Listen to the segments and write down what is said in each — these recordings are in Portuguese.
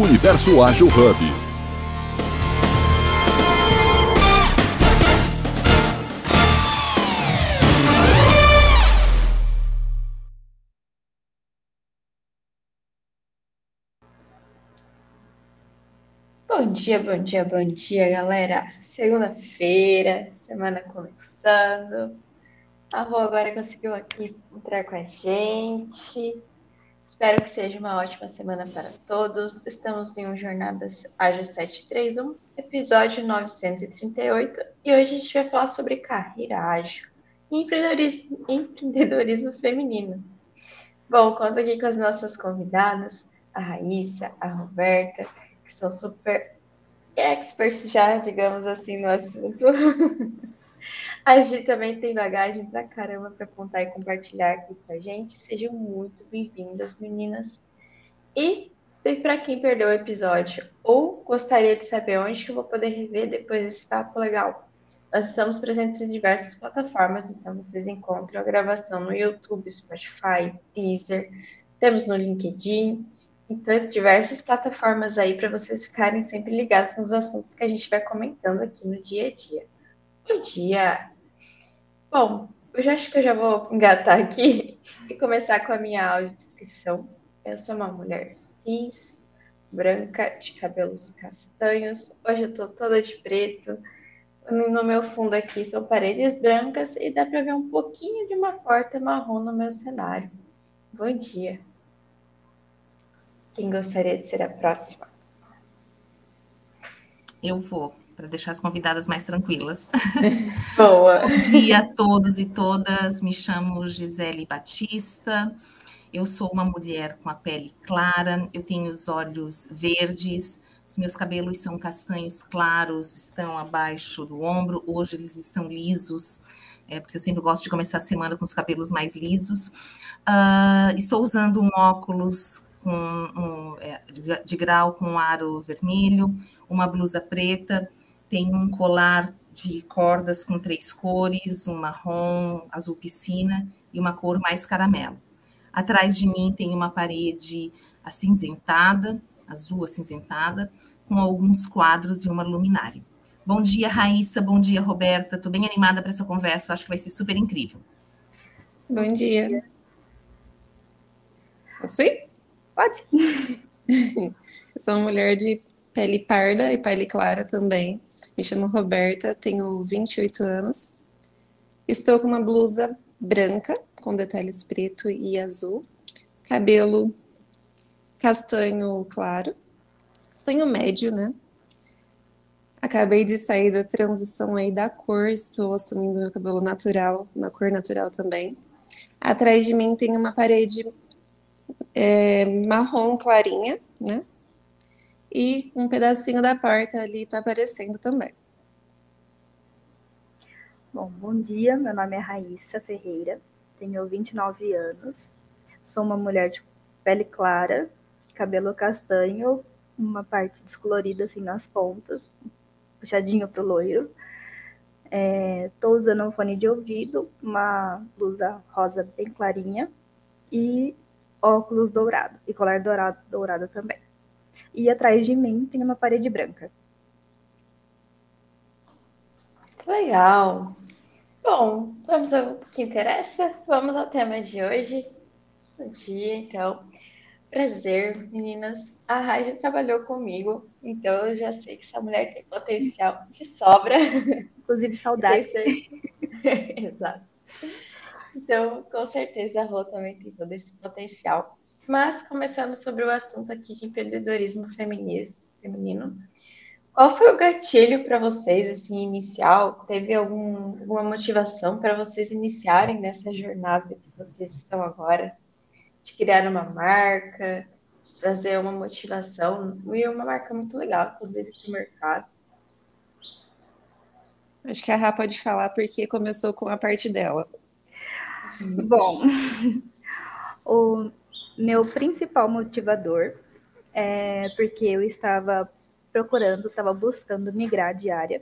Universo Ágil Hub. Bom dia, bom dia, bom dia, galera. Segunda-feira, semana começando. A Rô agora conseguiu aqui entrar com a gente. Espero que seja uma ótima semana para todos. Estamos em um Jornadas Ágil 731, episódio 938, e hoje a gente vai falar sobre carreira ágil e empreendedorismo, empreendedorismo feminino. Bom, conto aqui com as nossas convidadas, a Raíssa, a Roberta, que são super experts já, digamos assim, no assunto. A Gi também tem bagagem pra caramba para contar e compartilhar aqui com a gente. Sejam muito bem-vindas, meninas. E, e para quem perdeu o episódio ou gostaria de saber onde que eu vou poder rever depois desse papo legal, nós estamos presentes em diversas plataformas, então vocês encontram a gravação no YouTube, Spotify, Deezer, temos no LinkedIn, então diversas plataformas aí para vocês ficarem sempre ligados nos assuntos que a gente vai comentando aqui no dia a dia. Bom dia! Bom, eu já acho que eu já vou engatar aqui e começar com a minha audiodescrição. Eu sou uma mulher cis, branca, de cabelos castanhos. Hoje eu tô toda de preto. No meu fundo aqui são paredes brancas e dá para ver um pouquinho de uma porta marrom no meu cenário. Bom dia. Quem gostaria de ser a próxima? Eu vou para deixar as convidadas mais tranquilas. Boa. Bom dia a todos e todas. Me chamo Gisele Batista. Eu sou uma mulher com a pele clara, eu tenho os olhos verdes, os meus cabelos são castanhos claros, estão abaixo do ombro. Hoje eles estão lisos, é, porque eu sempre gosto de começar a semana com os cabelos mais lisos. Uh, estou usando um óculos com um, é, de, grau com um aro vermelho, uma blusa preta tem um colar de cordas com três cores, um marrom, azul piscina e uma cor mais caramelo. Atrás de mim tem uma parede acinzentada, azul acinzentada, com alguns quadros e uma luminária. Bom dia, Raíssa. Bom dia, Roberta. Estou bem animada para essa conversa. Acho que vai ser super incrível. Bom dia. Posso ir? Pode. Eu sou uma mulher de pele parda e pele clara também. Me chamo Roberta, tenho 28 anos. Estou com uma blusa branca, com detalhes preto e azul. Cabelo castanho claro. Castanho médio, né? Acabei de sair da transição aí da cor, estou assumindo meu cabelo natural, na cor natural também. Atrás de mim tem uma parede é, marrom clarinha, né? E um pedacinho da porta ali está aparecendo também. Bom, bom dia, meu nome é Raíssa Ferreira, tenho 29 anos, sou uma mulher de pele clara, cabelo castanho, uma parte descolorida assim nas pontas, puxadinho pro loiro. Estou é, usando um fone de ouvido, uma blusa rosa bem clarinha e óculos dourado e colar dourado, dourado também e atrás de mim tem uma parede branca. Legal. Bom, vamos ao que interessa. Vamos ao tema de hoje. Bom dia, então. Prazer, meninas. A Raja trabalhou comigo, então eu já sei que essa mulher tem potencial de sobra. Inclusive, saudade. Exato. Então, com certeza, a Rô também tem todo esse potencial. Mas, começando sobre o assunto aqui de empreendedorismo feminino, qual foi o gatilho para vocês, assim, inicial? Teve algum, alguma motivação para vocês iniciarem nessa jornada que vocês estão agora? De criar uma marca, de trazer uma motivação, e uma marca muito legal, inclusive, para o mercado. Acho que a Rá pode falar porque começou com a parte dela. Bom, o, meu principal motivador é porque eu estava procurando, estava buscando migrar de área.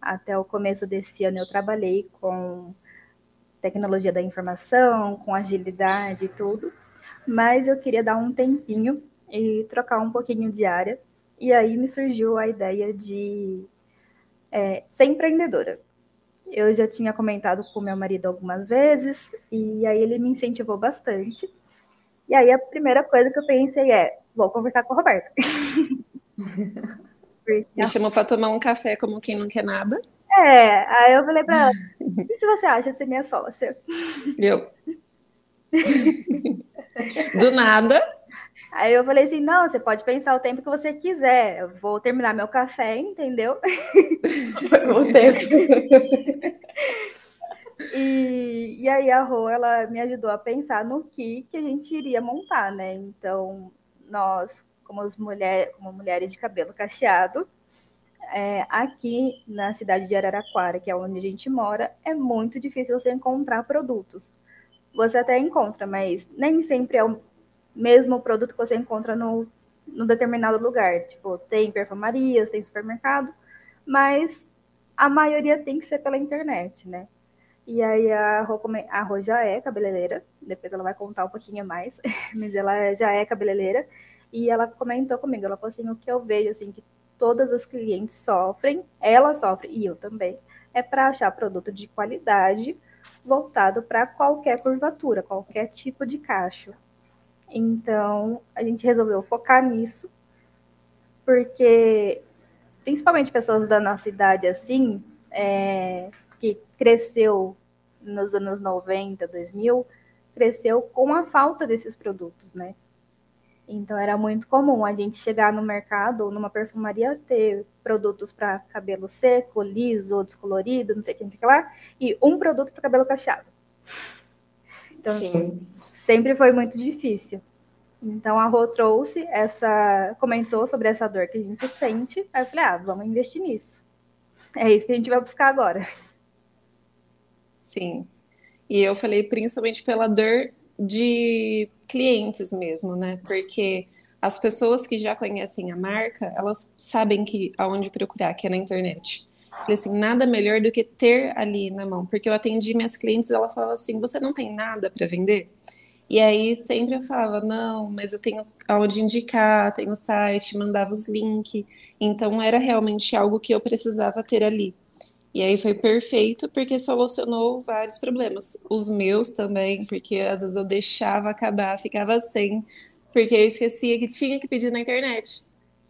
Até o começo desse ano eu trabalhei com tecnologia da informação, com agilidade e tudo, mas eu queria dar um tempinho e trocar um pouquinho de área. E aí me surgiu a ideia de é, ser empreendedora. Eu já tinha comentado com meu marido algumas vezes, e aí ele me incentivou bastante. E aí a primeira coisa que eu pensei é: vou conversar com a Roberta. Me chamou para tomar um café como quem não quer nada. É, aí eu falei para ela: o que você acha de ser minha sócia? Eu. Do nada. Aí eu falei assim: não, você pode pensar o tempo que você quiser. Eu vou terminar meu café, entendeu? o tempo. e, e aí a Rô, ela me ajudou a pensar no que, que a gente iria montar, né? Então, nós, como, mulher, como mulheres de cabelo cacheado, é, aqui na cidade de Araraquara, que é onde a gente mora, é muito difícil você encontrar produtos. Você até encontra, mas nem sempre é o mesmo produto que você encontra no, no determinado lugar. Tipo, tem perfumarias, tem supermercado, mas a maioria tem que ser pela internet, né? E aí a Rô, já é cabeleireira, depois ela vai contar um pouquinho mais, mas ela já é cabeleireira, e ela comentou comigo, ela falou assim, o que eu vejo, assim, que todas as clientes sofrem, ela sofre, e eu também, é para achar produto de qualidade voltado para qualquer curvatura, qualquer tipo de cacho. Então, a gente resolveu focar nisso, porque principalmente pessoas da nossa idade assim, é, que cresceu nos anos 90, 2000, cresceu com a falta desses produtos, né? Então era muito comum a gente chegar no mercado ou numa perfumaria ter produtos para cabelo seco, liso, descolorido, não sei o que, não sei o que lá, e um produto para cabelo cacheado. Então, Sim sempre foi muito difícil. Então a Rô trouxe essa, comentou sobre essa dor que a gente sente. Aí eu falei, ah, vamos investir nisso. É isso que a gente vai buscar agora. Sim. E eu falei principalmente pela dor de clientes mesmo, né? Porque as pessoas que já conhecem a marca, elas sabem que aonde procurar, que é na internet. Falei assim, nada melhor do que ter ali na mão, porque eu atendi minhas clientes, ela falava assim, você não tem nada para vender? E aí sempre eu falava, não, mas eu tenho aonde indicar, tenho site, mandava os links. Então era realmente algo que eu precisava ter ali. E aí foi perfeito porque solucionou vários problemas. Os meus também, porque às vezes eu deixava acabar, ficava sem, porque eu esquecia que tinha que pedir na internet.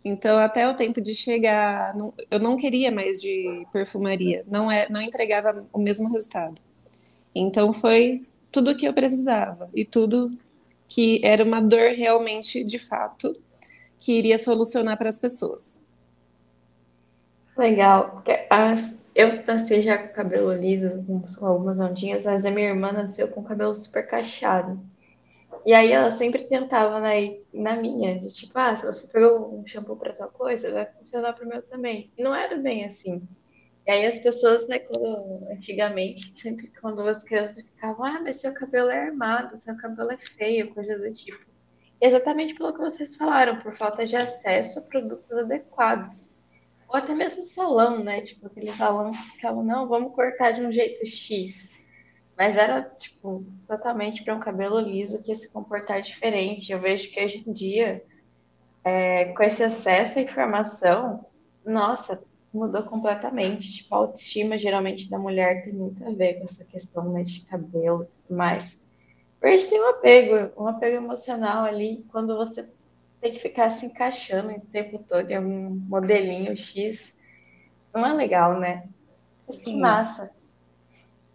Então, até o tempo de chegar, não, eu não queria mais de perfumaria, não, é, não entregava o mesmo resultado. Então, foi tudo o que eu precisava e tudo que era uma dor realmente de fato que iria solucionar para as pessoas. Legal, eu nasci já com cabelo liso, com algumas ondinhas, mas a minha irmã nasceu com cabelo super cacheado. E aí ela sempre tentava na, na minha, de tipo, ah, se você pegou um shampoo para tal coisa, vai funcionar para o meu também. E não era bem assim. E aí as pessoas, né, quando, antigamente, sempre quando as crianças ficavam, ah, mas seu cabelo é armado, seu cabelo é feio, coisa do tipo. Exatamente pelo que vocês falaram, por falta de acesso a produtos adequados. Ou até mesmo salão, né? Tipo, aqueles salões que ficavam, não, vamos cortar de um jeito X. Mas era, tipo, totalmente para um cabelo liso que ia se comportar diferente. Eu vejo que hoje em dia, é, com esse acesso à informação, nossa, mudou completamente. Tipo, a autoestima geralmente da mulher tem muito a ver com essa questão né, de cabelo e tudo mais. Porque a gente tem um apego, um apego emocional ali, quando você tem que ficar se encaixando o tempo todo em algum modelinho X. Não é legal, né? Sim. Que massa.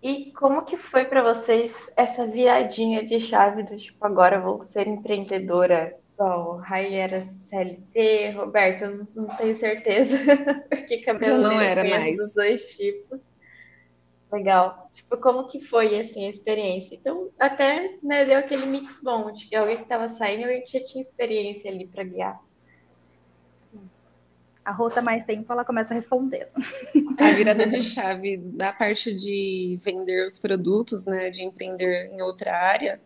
E como que foi para vocês essa viradinha de chave do tipo, agora vou ser empreendedora? Bom, Rai era CLT, Roberto, eu não, não tenho certeza, porque cabelo Já não era mais. dos dois tipos. Legal. Tipo, como que foi, assim, a experiência? Então, até, né, deu aquele mix bom, de que alguém que estava saindo, alguém que já tinha experiência ali para guiar. A Rota mais tempo, ela começa a responder. A virada de chave da parte de vender os produtos, né, de empreender em outra área,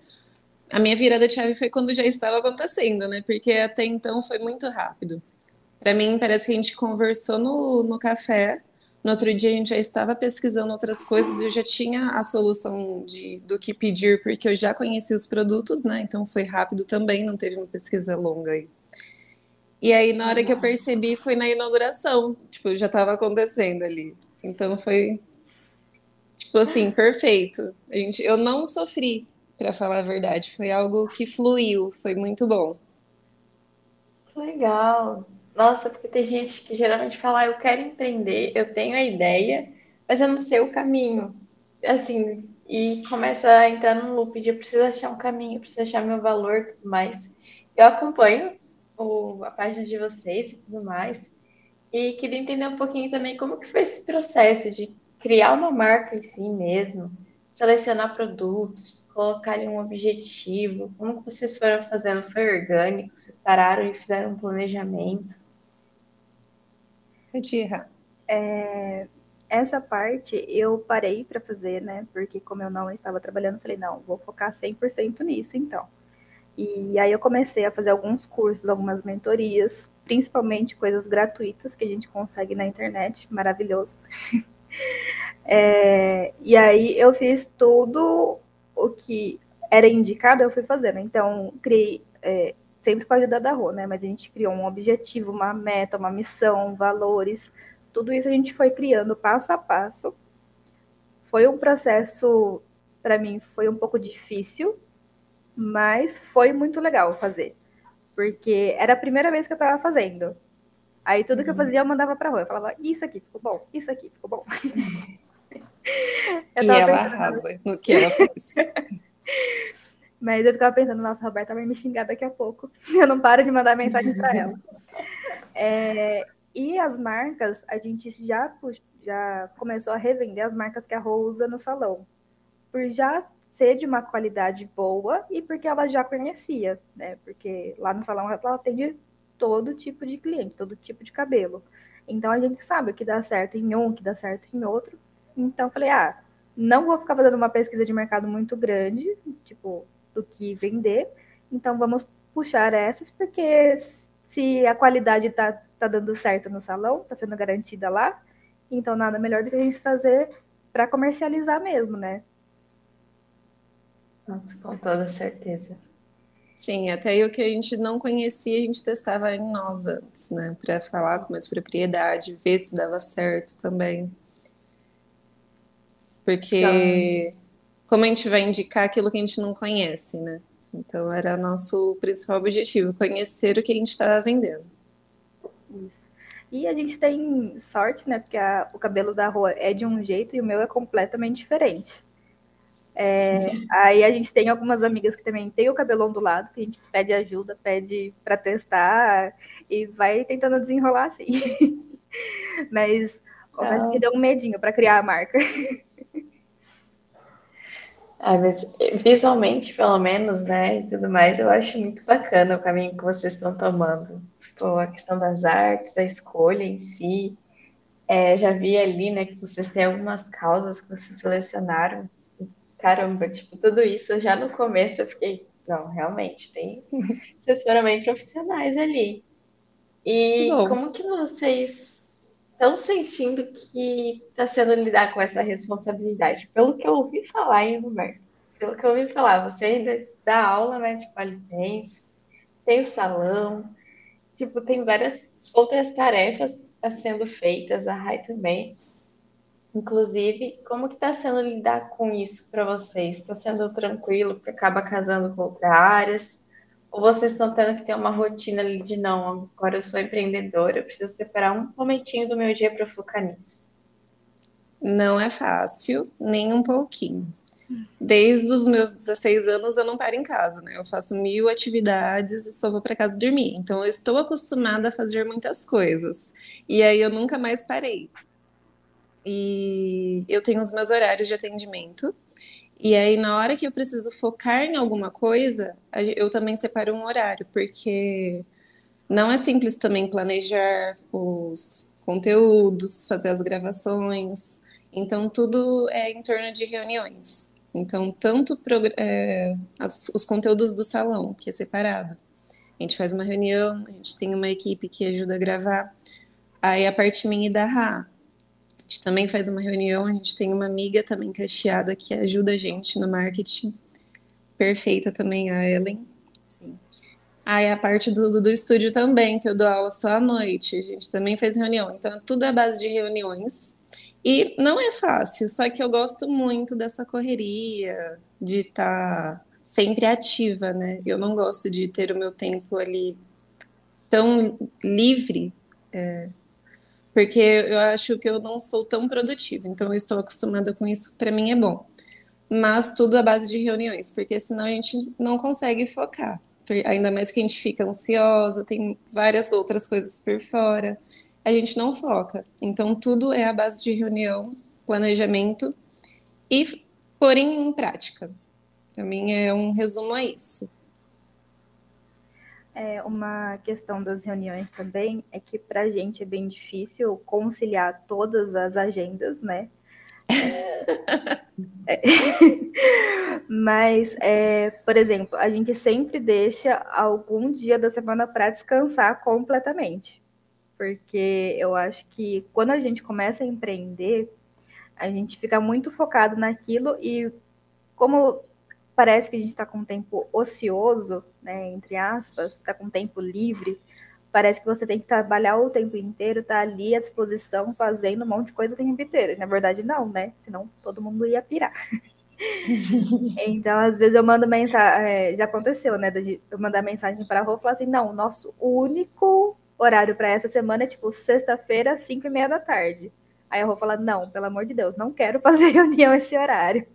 a minha virada de chave foi quando já estava acontecendo, né? Porque até então foi muito rápido. Para mim, parece que a gente conversou no, no café. No outro dia, a gente já estava pesquisando outras coisas e eu já tinha a solução de, do que pedir, porque eu já conhecia os produtos, né? Então foi rápido também, não teve uma pesquisa longa aí. E aí, na hora que eu percebi, foi na inauguração. Tipo, já estava acontecendo ali. Então foi, tipo assim, perfeito. A gente, eu não sofri, para falar a verdade. Foi algo que fluiu, foi muito bom. Legal. Nossa, porque tem gente que geralmente fala, ah, eu quero empreender, eu tenho a ideia, mas eu não sei o caminho. Assim, e começa a entrar num loop de eu preciso achar um caminho, eu preciso achar meu valor e tudo mais. Eu acompanho o, a página de vocês e tudo mais, e queria entender um pouquinho também como que foi esse processo de criar uma marca em si mesmo, selecionar produtos, colocar um objetivo, como que vocês foram fazendo? Foi orgânico? Vocês pararam e fizeram um planejamento? Retira. É, essa parte eu parei para fazer, né? Porque como eu não estava trabalhando, falei, não, vou focar 100% nisso, então. E aí eu comecei a fazer alguns cursos, algumas mentorias, principalmente coisas gratuitas que a gente consegue na internet, maravilhoso. é, e aí eu fiz tudo o que era indicado, eu fui fazendo. Então, criei, é, sempre com a ajuda da Rô, né? Mas a gente criou um objetivo, uma meta, uma missão, valores tudo isso a gente foi criando passo a passo. Foi um processo, para mim, foi um pouco difícil, mas foi muito legal fazer. Porque era a primeira vez que eu estava fazendo. Aí tudo que eu uhum. fazia eu mandava para rua. Eu falava, isso aqui ficou bom, isso aqui ficou bom. e ela arrasa no que ela faz. Mas eu ficava pensando, nossa, a Roberta vai me xingar daqui a pouco. Eu não paro de mandar mensagem para ela. É, e as marcas, a gente já, já começou a revender as marcas que a Rô usa no salão. Por já ser de uma qualidade boa e porque ela já conhecia, né? Porque lá no salão ela atende todo tipo de cliente, todo tipo de cabelo. Então a gente sabe o que dá certo em um, o que dá certo em outro. Então falei, ah, não vou ficar fazendo uma pesquisa de mercado muito grande, tipo, do que vender. Então vamos puxar essas, porque se a qualidade está tá dando certo no salão, está sendo garantida lá, então nada melhor do que a gente trazer para comercializar mesmo, né? Nossa, com toda certeza. Sim, até o que a gente não conhecia, a gente testava em nós antes, né? Para falar com mais propriedade, ver se dava certo também. Porque então... como a gente vai indicar aquilo que a gente não conhece, né? Então era nosso principal objetivo, conhecer o que a gente estava vendendo. Isso. E a gente tem sorte, né? Porque a, o cabelo da rua é de um jeito e o meu é completamente diferente. É, aí a gente tem algumas amigas que também tem o cabelo ondulado, que a gente pede ajuda, pede para testar e vai tentando desenrolar assim. Mas confesso que deu um medinho para criar a marca. Ah, mas visualmente, pelo menos, né, e tudo mais, eu acho muito bacana o caminho que vocês estão tomando. Tipo, a questão das artes, a escolha em si. É, já vi ali, né, que vocês têm algumas causas que vocês selecionaram. Caramba, tipo, tudo isso já no começo eu fiquei, não, realmente, tem. Vocês foram bem profissionais ali. E como que vocês estão sentindo que está sendo lidar com essa responsabilidade? Pelo que eu ouvi falar, hein, Roberto? Pelo que eu ouvi falar, você ainda dá aula, né, de palitens, tem o salão, tipo, tem várias outras tarefas a sendo feitas, a Rai também. Inclusive, como que está sendo lidar com isso para vocês? Está sendo tranquilo, porque acaba casando com outras áreas? Ou vocês estão tendo que ter uma rotina ali de não, agora eu sou empreendedora, eu preciso separar um momentinho do meu dia para focar nisso? Não é fácil, nem um pouquinho. Desde os meus 16 anos eu não paro em casa, né? Eu faço mil atividades e só vou para casa dormir. Então eu estou acostumada a fazer muitas coisas. E aí eu nunca mais parei. E eu tenho os meus horários de atendimento. E aí, na hora que eu preciso focar em alguma coisa, eu também separo um horário, porque não é simples também planejar os conteúdos, fazer as gravações. Então, tudo é em torno de reuniões. Então, tanto é, as, os conteúdos do salão, que é separado. A gente faz uma reunião, a gente tem uma equipe que ajuda a gravar. Aí a parte minha da Rá, gente também faz uma reunião, a gente tem uma amiga também cacheada que ajuda a gente no marketing. Perfeita também, a Ellen. Sim. Ah, é a parte do, do estúdio também, que eu dou aula só à noite. A gente também faz reunião. Então, tudo é base de reuniões. E não é fácil, só que eu gosto muito dessa correria, de estar tá sempre ativa, né? Eu não gosto de ter o meu tempo ali tão livre, é, porque eu acho que eu não sou tão produtiva. Então, eu estou acostumada com isso, para mim é bom. Mas tudo à base de reuniões, porque senão a gente não consegue focar ainda mais que a gente fica ansiosa, tem várias outras coisas por fora, a gente não foca. Então, tudo é a base de reunião, planejamento e pôr em prática. Para mim, é um resumo a isso. É, uma questão das reuniões também é que para a gente é bem difícil conciliar todas as agendas, né? É, é. Mas, por exemplo, a gente sempre deixa algum dia da semana para descansar completamente. Porque eu acho que quando a gente começa a empreender, a gente fica muito focado naquilo e como parece que a gente está com tempo ocioso, né, entre aspas, está com tempo livre, parece que você tem que trabalhar o tempo inteiro, tá ali à disposição, fazendo um monte de coisa o tempo inteiro. Na verdade, não, né? Senão todo mundo ia pirar. então, às vezes eu mando mensagem, é, já aconteceu, né? Eu mandar mensagem para a Rô e falar assim: não, o nosso único horário para essa semana é tipo sexta-feira, cinco e meia da tarde. Aí a Rô fala: não, pelo amor de Deus, não quero fazer reunião esse horário.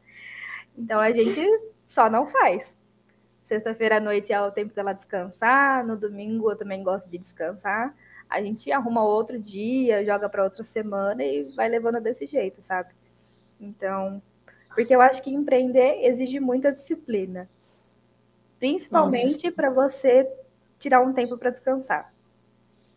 Então a gente só não faz. Sexta-feira à noite é o tempo dela descansar, no domingo eu também gosto de descansar. A gente arruma outro dia, joga para outra semana e vai levando desse jeito, sabe? Então, porque eu acho que empreender exige muita disciplina. Principalmente para você tirar um tempo para descansar.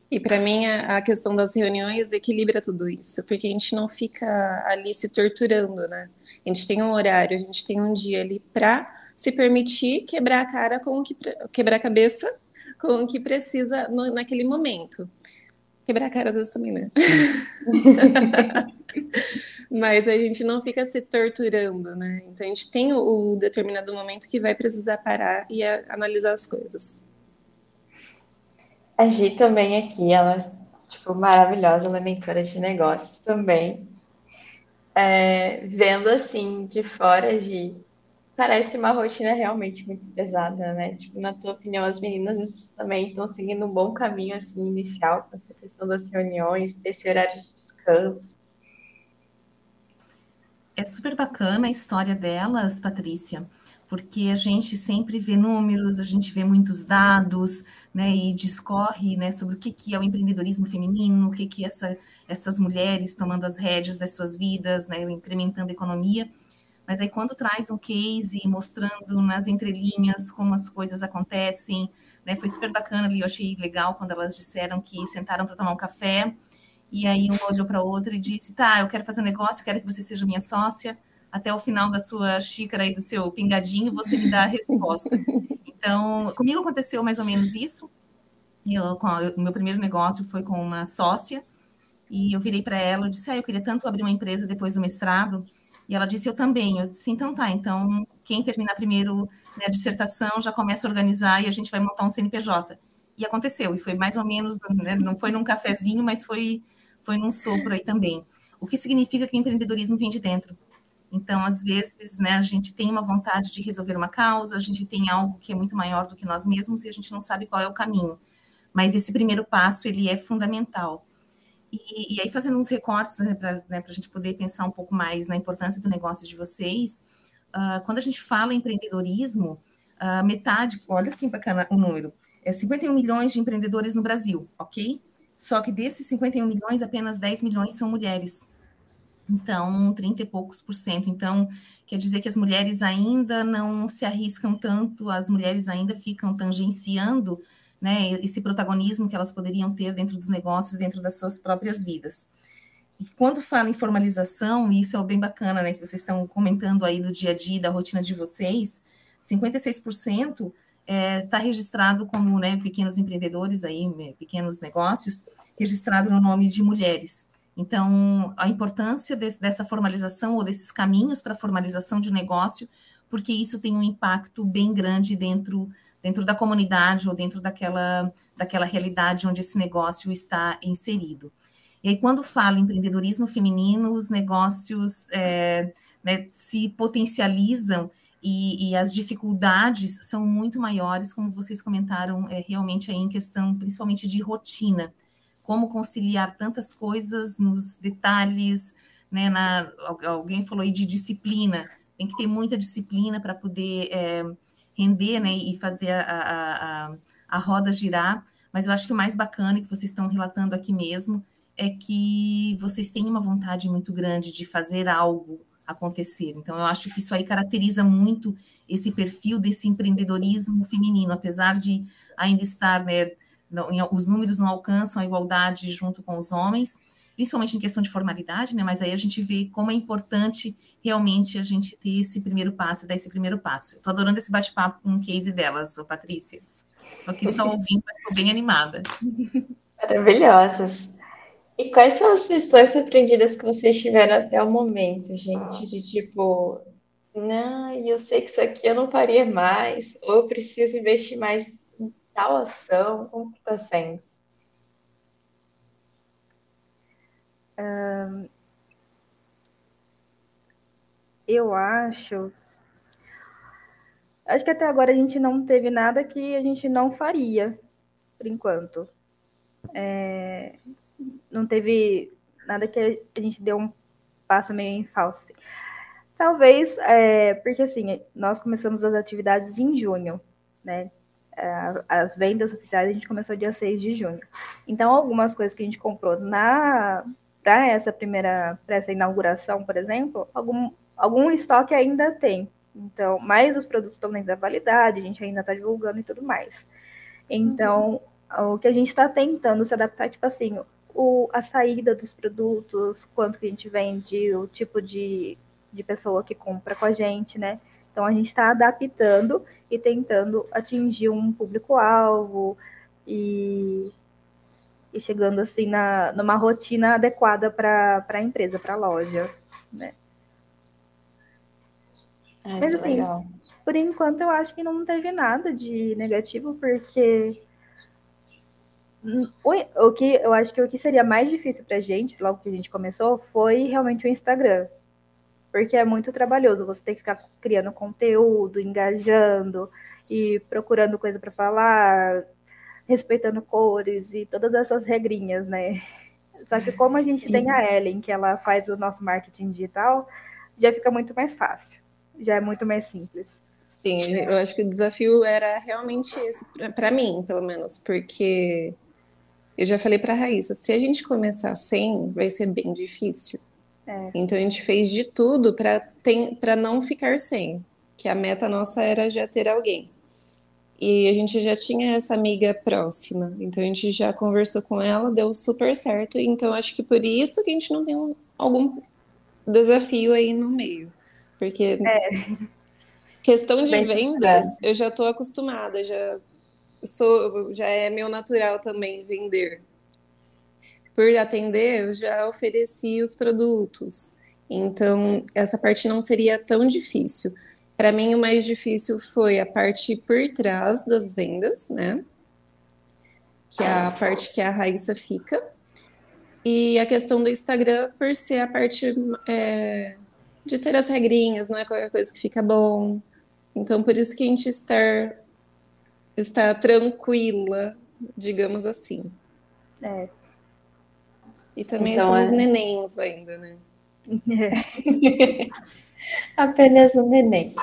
E para mim a questão das reuniões equilibra tudo isso, porque a gente não fica ali se torturando, né? A gente tem um horário, a gente tem um dia ali para se permitir quebrar a cara com o que quebrar a cabeça com o que precisa no, naquele momento. Quebrar a cara às vezes também, né? Mas a gente não fica se torturando, né? Então a gente tem o, o determinado momento que vai precisar parar e a, analisar as coisas. A Gi também aqui, ela tipo maravilhosa, ela é mentora de negócios também. É, vendo assim de fora, parece uma rotina realmente muito pesada, né? Tipo, na tua opinião, as meninas também estão seguindo um bom caminho assim inicial com essa questão das reuniões, desse horário de descanso. É super bacana a história delas, Patrícia, porque a gente sempre vê números, a gente vê muitos dados, né, e discorre, né, sobre o que, que é o empreendedorismo feminino, o que, que essa, essas mulheres tomando as rédeas das suas vidas, né, incrementando a economia. Mas aí quando traz um case mostrando nas entrelinhas como as coisas acontecem, né, foi super bacana ali, eu achei legal quando elas disseram que sentaram para tomar um café, e aí um olhou para outra e disse, tá, eu quero fazer um negócio, quero que você seja minha sócia, até o final da sua xícara e do seu pingadinho, você me dá a resposta. Então, comigo aconteceu mais ou menos isso, o meu primeiro negócio foi com uma sócia, e eu virei para ela e disse, ah, eu queria tanto abrir uma empresa depois do mestrado, e ela disse, eu também. Eu disse, então tá, então quem terminar primeiro né, a dissertação já começa a organizar e a gente vai montar um CNPJ. E aconteceu, e foi mais ou menos, né, não foi num cafezinho, mas foi, foi num sopro aí também. O que significa que o empreendedorismo vem de dentro. Então, às vezes, né, a gente tem uma vontade de resolver uma causa, a gente tem algo que é muito maior do que nós mesmos e a gente não sabe qual é o caminho. Mas esse primeiro passo, ele é fundamental. E, e aí, fazendo uns recortes né, para né, a gente poder pensar um pouco mais na importância do negócio de vocês, uh, quando a gente fala em empreendedorismo, uh, metade, olha que bacana o número, é 51 milhões de empreendedores no Brasil, ok? Só que desses 51 milhões, apenas 10 milhões são mulheres. Então, 30 e poucos por cento. Então, quer dizer que as mulheres ainda não se arriscam tanto, as mulheres ainda ficam tangenciando né, esse protagonismo que elas poderiam ter dentro dos negócios, dentro das suas próprias vidas. E quando fala em formalização, e isso é bem bacana, né, que vocês estão comentando aí do dia a dia, da rotina de vocês, 56% está é, tá registrado como né, pequenos empreendedores, aí, pequenos negócios, registrado no nome de mulheres. Então, a importância de, dessa formalização ou desses caminhos para a formalização de negócio, porque isso tem um impacto bem grande dentro dentro da comunidade ou dentro daquela, daquela realidade onde esse negócio está inserido. E aí, quando fala em empreendedorismo feminino, os negócios é, né, se potencializam e, e, as dificuldades são muito maiores, como vocês comentaram, é, realmente aí em questão, principalmente de rotina. Como conciliar tantas coisas nos detalhes, né? Na, alguém falou aí de disciplina, tem que ter muita disciplina para poder é, render né, e fazer a, a, a, a roda girar. Mas eu acho que o mais bacana que vocês estão relatando aqui mesmo é que vocês têm uma vontade muito grande de fazer algo acontecer. Então, eu acho que isso aí caracteriza muito esse perfil desse empreendedorismo feminino, apesar de ainda estar, né, os números não alcançam a igualdade junto com os homens, principalmente em questão de formalidade, né? Mas aí a gente vê como é importante realmente a gente ter esse primeiro passo, dar esse primeiro passo. Estou adorando esse bate-papo com o case delas, Patrícia. Estou aqui só ouvindo, mas estou bem animada. Maravilhosas. E quais são as lições surpreendidas que vocês tiveram até o momento, gente? De tipo, não, eu sei que isso aqui eu não faria mais, ou eu preciso investir mais em tal ação. Como está sendo? Eu acho. Acho que até agora a gente não teve nada que a gente não faria, por enquanto. É, não teve nada que a gente deu um passo meio em falso. Assim. Talvez, é, porque assim, nós começamos as atividades em junho, né? É, as vendas oficiais a gente começou dia 6 de junho. Então, algumas coisas que a gente comprou na para essa primeira, para essa inauguração, por exemplo, algum, algum estoque ainda tem. Então, mais os produtos estão dentro da validade, a gente ainda está divulgando e tudo mais. Então, uhum. o que a gente está tentando se adaptar, tipo assim, o, a saída dos produtos, quanto que a gente vende, o tipo de, de pessoa que compra com a gente, né? Então a gente está adaptando e tentando atingir um público-alvo e, e chegando assim na, numa rotina adequada para a empresa, para a loja, né? É, Mas assim, legal. por enquanto eu acho que não teve nada de negativo, porque o, que eu acho que o que seria mais difícil para a gente, logo que a gente começou, foi realmente o Instagram. Porque é muito trabalhoso, você tem que ficar criando conteúdo, engajando e procurando coisa para falar, respeitando cores e todas essas regrinhas, né? Só que como a gente Sim. tem a Ellen, que ela faz o nosso marketing digital, já fica muito mais fácil, já é muito mais simples. Sim, eu acho que o desafio era realmente esse, para mim, pelo menos, porque eu já falei para a Raíssa, se a gente começar sem, vai ser bem difícil. É. Então a gente fez de tudo para não ficar sem, que a meta nossa era já ter alguém. E a gente já tinha essa amiga próxima, então a gente já conversou com ela, deu super certo. Então acho que por isso que a gente não tem um, algum desafio aí no meio, porque é. questão de vendas eu já estou acostumada, já sou, já é meu natural também vender. Por atender, eu já ofereci os produtos. Então, essa parte não seria tão difícil. Para mim, o mais difícil foi a parte por trás das vendas, né? Que é a parte que a Raíssa fica. E a questão do Instagram, por ser a parte é, de ter as regrinhas, não é qualquer coisa que fica bom. Então, por isso que a gente estar está tranquila, digamos assim. É. E também então, são é... os nenéns ainda, né? É. Apenas um neném.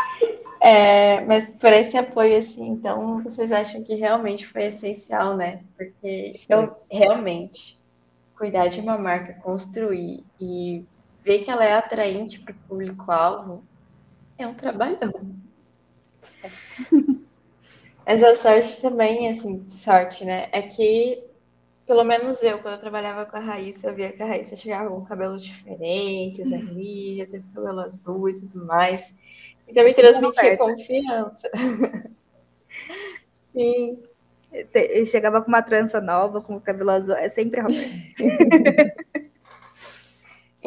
É, mas por esse apoio, assim, então, vocês acham que realmente foi essencial, né? Porque eu realmente cuidar de uma marca, construir e ver que ela é atraente para o público-alvo é um trabalhão. Mas a sorte também, assim, sorte, né? É que, pelo menos eu, quando eu trabalhava com a Raíssa, eu via que a Raíssa chegava com cabelos diferentes ali, já teve cabelo azul e tudo mais. Então me transmitia confiança. Sim. Ele chegava com uma trança nova, com o cabelo azul. É sempre Roberto.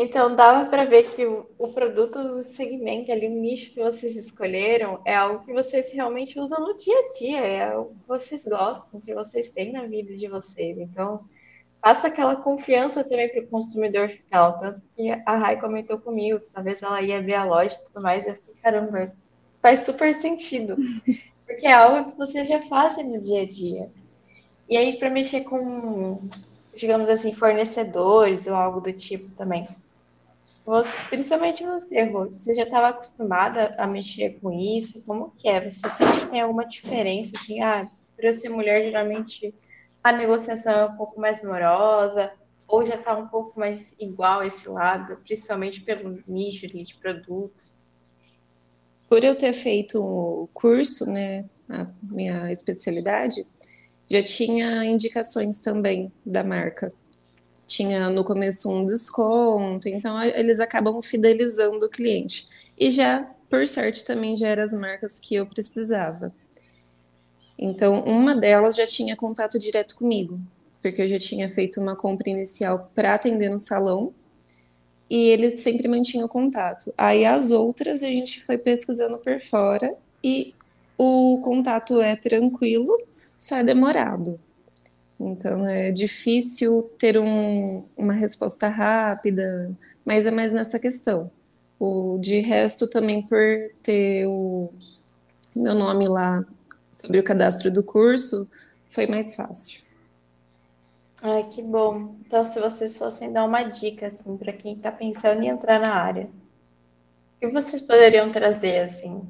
Então dava para ver que o, o produto, o segmento ali, o nicho que vocês escolheram é algo que vocês realmente usam no dia a dia, é algo que vocês gostam, que vocês têm na vida de vocês. Então passa aquela confiança também para o consumidor final. Tanto que a Rai comentou comigo, talvez ela ia ver a loja e tudo mais, eu fiquei, caramba, faz super sentido. Porque é algo que você já faz no dia a dia. E aí, para mexer com, digamos assim, fornecedores ou algo do tipo também. Você, principalmente você, Rô, você já estava acostumada a mexer com isso? Como que é? Você sente que tem alguma diferença, assim, ah, por eu ser mulher, geralmente a negociação é um pouco mais morosa, ou já está um pouco mais igual esse lado, principalmente pelo nicho de produtos? Por eu ter feito o curso, né, a minha especialidade, já tinha indicações também da marca tinha no começo um desconto, então eles acabam fidelizando o cliente. E já, por sorte, também já eram as marcas que eu precisava. Então, uma delas já tinha contato direto comigo, porque eu já tinha feito uma compra inicial para atender no salão e ele sempre mantinha o contato. Aí as outras a gente foi pesquisando por fora e o contato é tranquilo, só é demorado. Então é difícil ter um, uma resposta rápida, mas é mais nessa questão. O de resto também por ter o meu nome lá sobre o cadastro do curso, foi mais fácil. Ai, que bom. Então, se vocês fossem dar uma dica assim para quem está pensando em entrar na área, o que vocês poderiam trazer assim?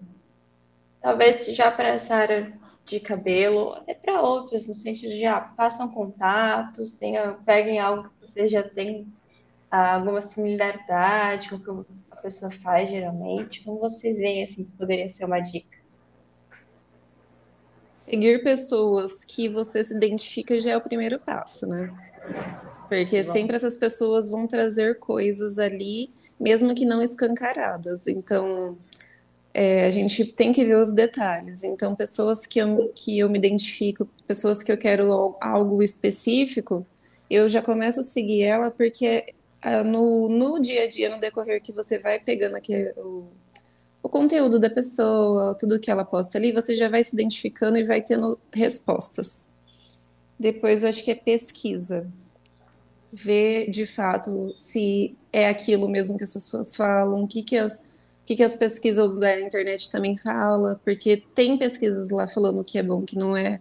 Talvez já para essa área de cabelo, até para outros, no sentido de ah, passam contatos, tenham, peguem algo que você já tem ah, alguma similaridade com o que a pessoa faz geralmente. Como vocês veem assim, que poderia ser uma dica? Seguir pessoas que você se identifica já é o primeiro passo, né? Porque sempre essas pessoas vão trazer coisas ali, mesmo que não escancaradas. Então, é, a gente tem que ver os detalhes. Então, pessoas que eu, que eu me identifico, pessoas que eu quero algo específico, eu já começo a seguir ela porque ah, no, no dia a dia, no decorrer que você vai pegando aqui, o, o conteúdo da pessoa, tudo que ela posta ali, você já vai se identificando e vai tendo respostas. Depois, eu acho que é pesquisa. Ver de fato se é aquilo mesmo que as pessoas falam, o que, que as que, que as pesquisas da internet também falam, porque tem pesquisas lá falando que é bom, que não é.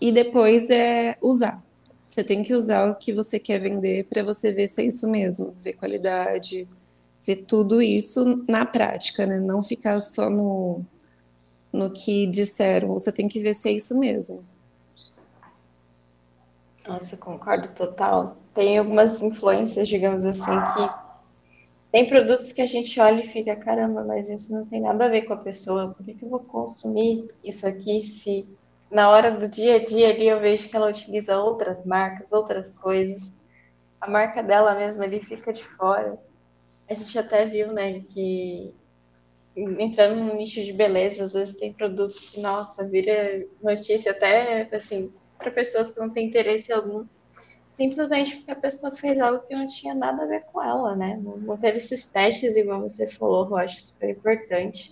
E depois é usar. Você tem que usar o que você quer vender para você ver se é isso mesmo, ver qualidade, ver tudo isso na prática, né? Não ficar só no, no que disseram. Você tem que ver se é isso mesmo. Nossa, concordo total. Tem algumas influências, digamos assim, que tem produtos que a gente olha e fica, caramba, mas isso não tem nada a ver com a pessoa. Por que, que eu vou consumir isso aqui se na hora do dia a dia ali eu vejo que ela utiliza outras marcas, outras coisas. A marca dela mesma ali fica de fora. A gente até viu, né, que entrando no nicho de beleza, às vezes tem produtos que, nossa, vira notícia até, assim, para pessoas que não têm interesse algum simplesmente porque a pessoa fez algo que não tinha nada a ver com ela, né? Não teve esses testes, igual você falou, eu acho super importante.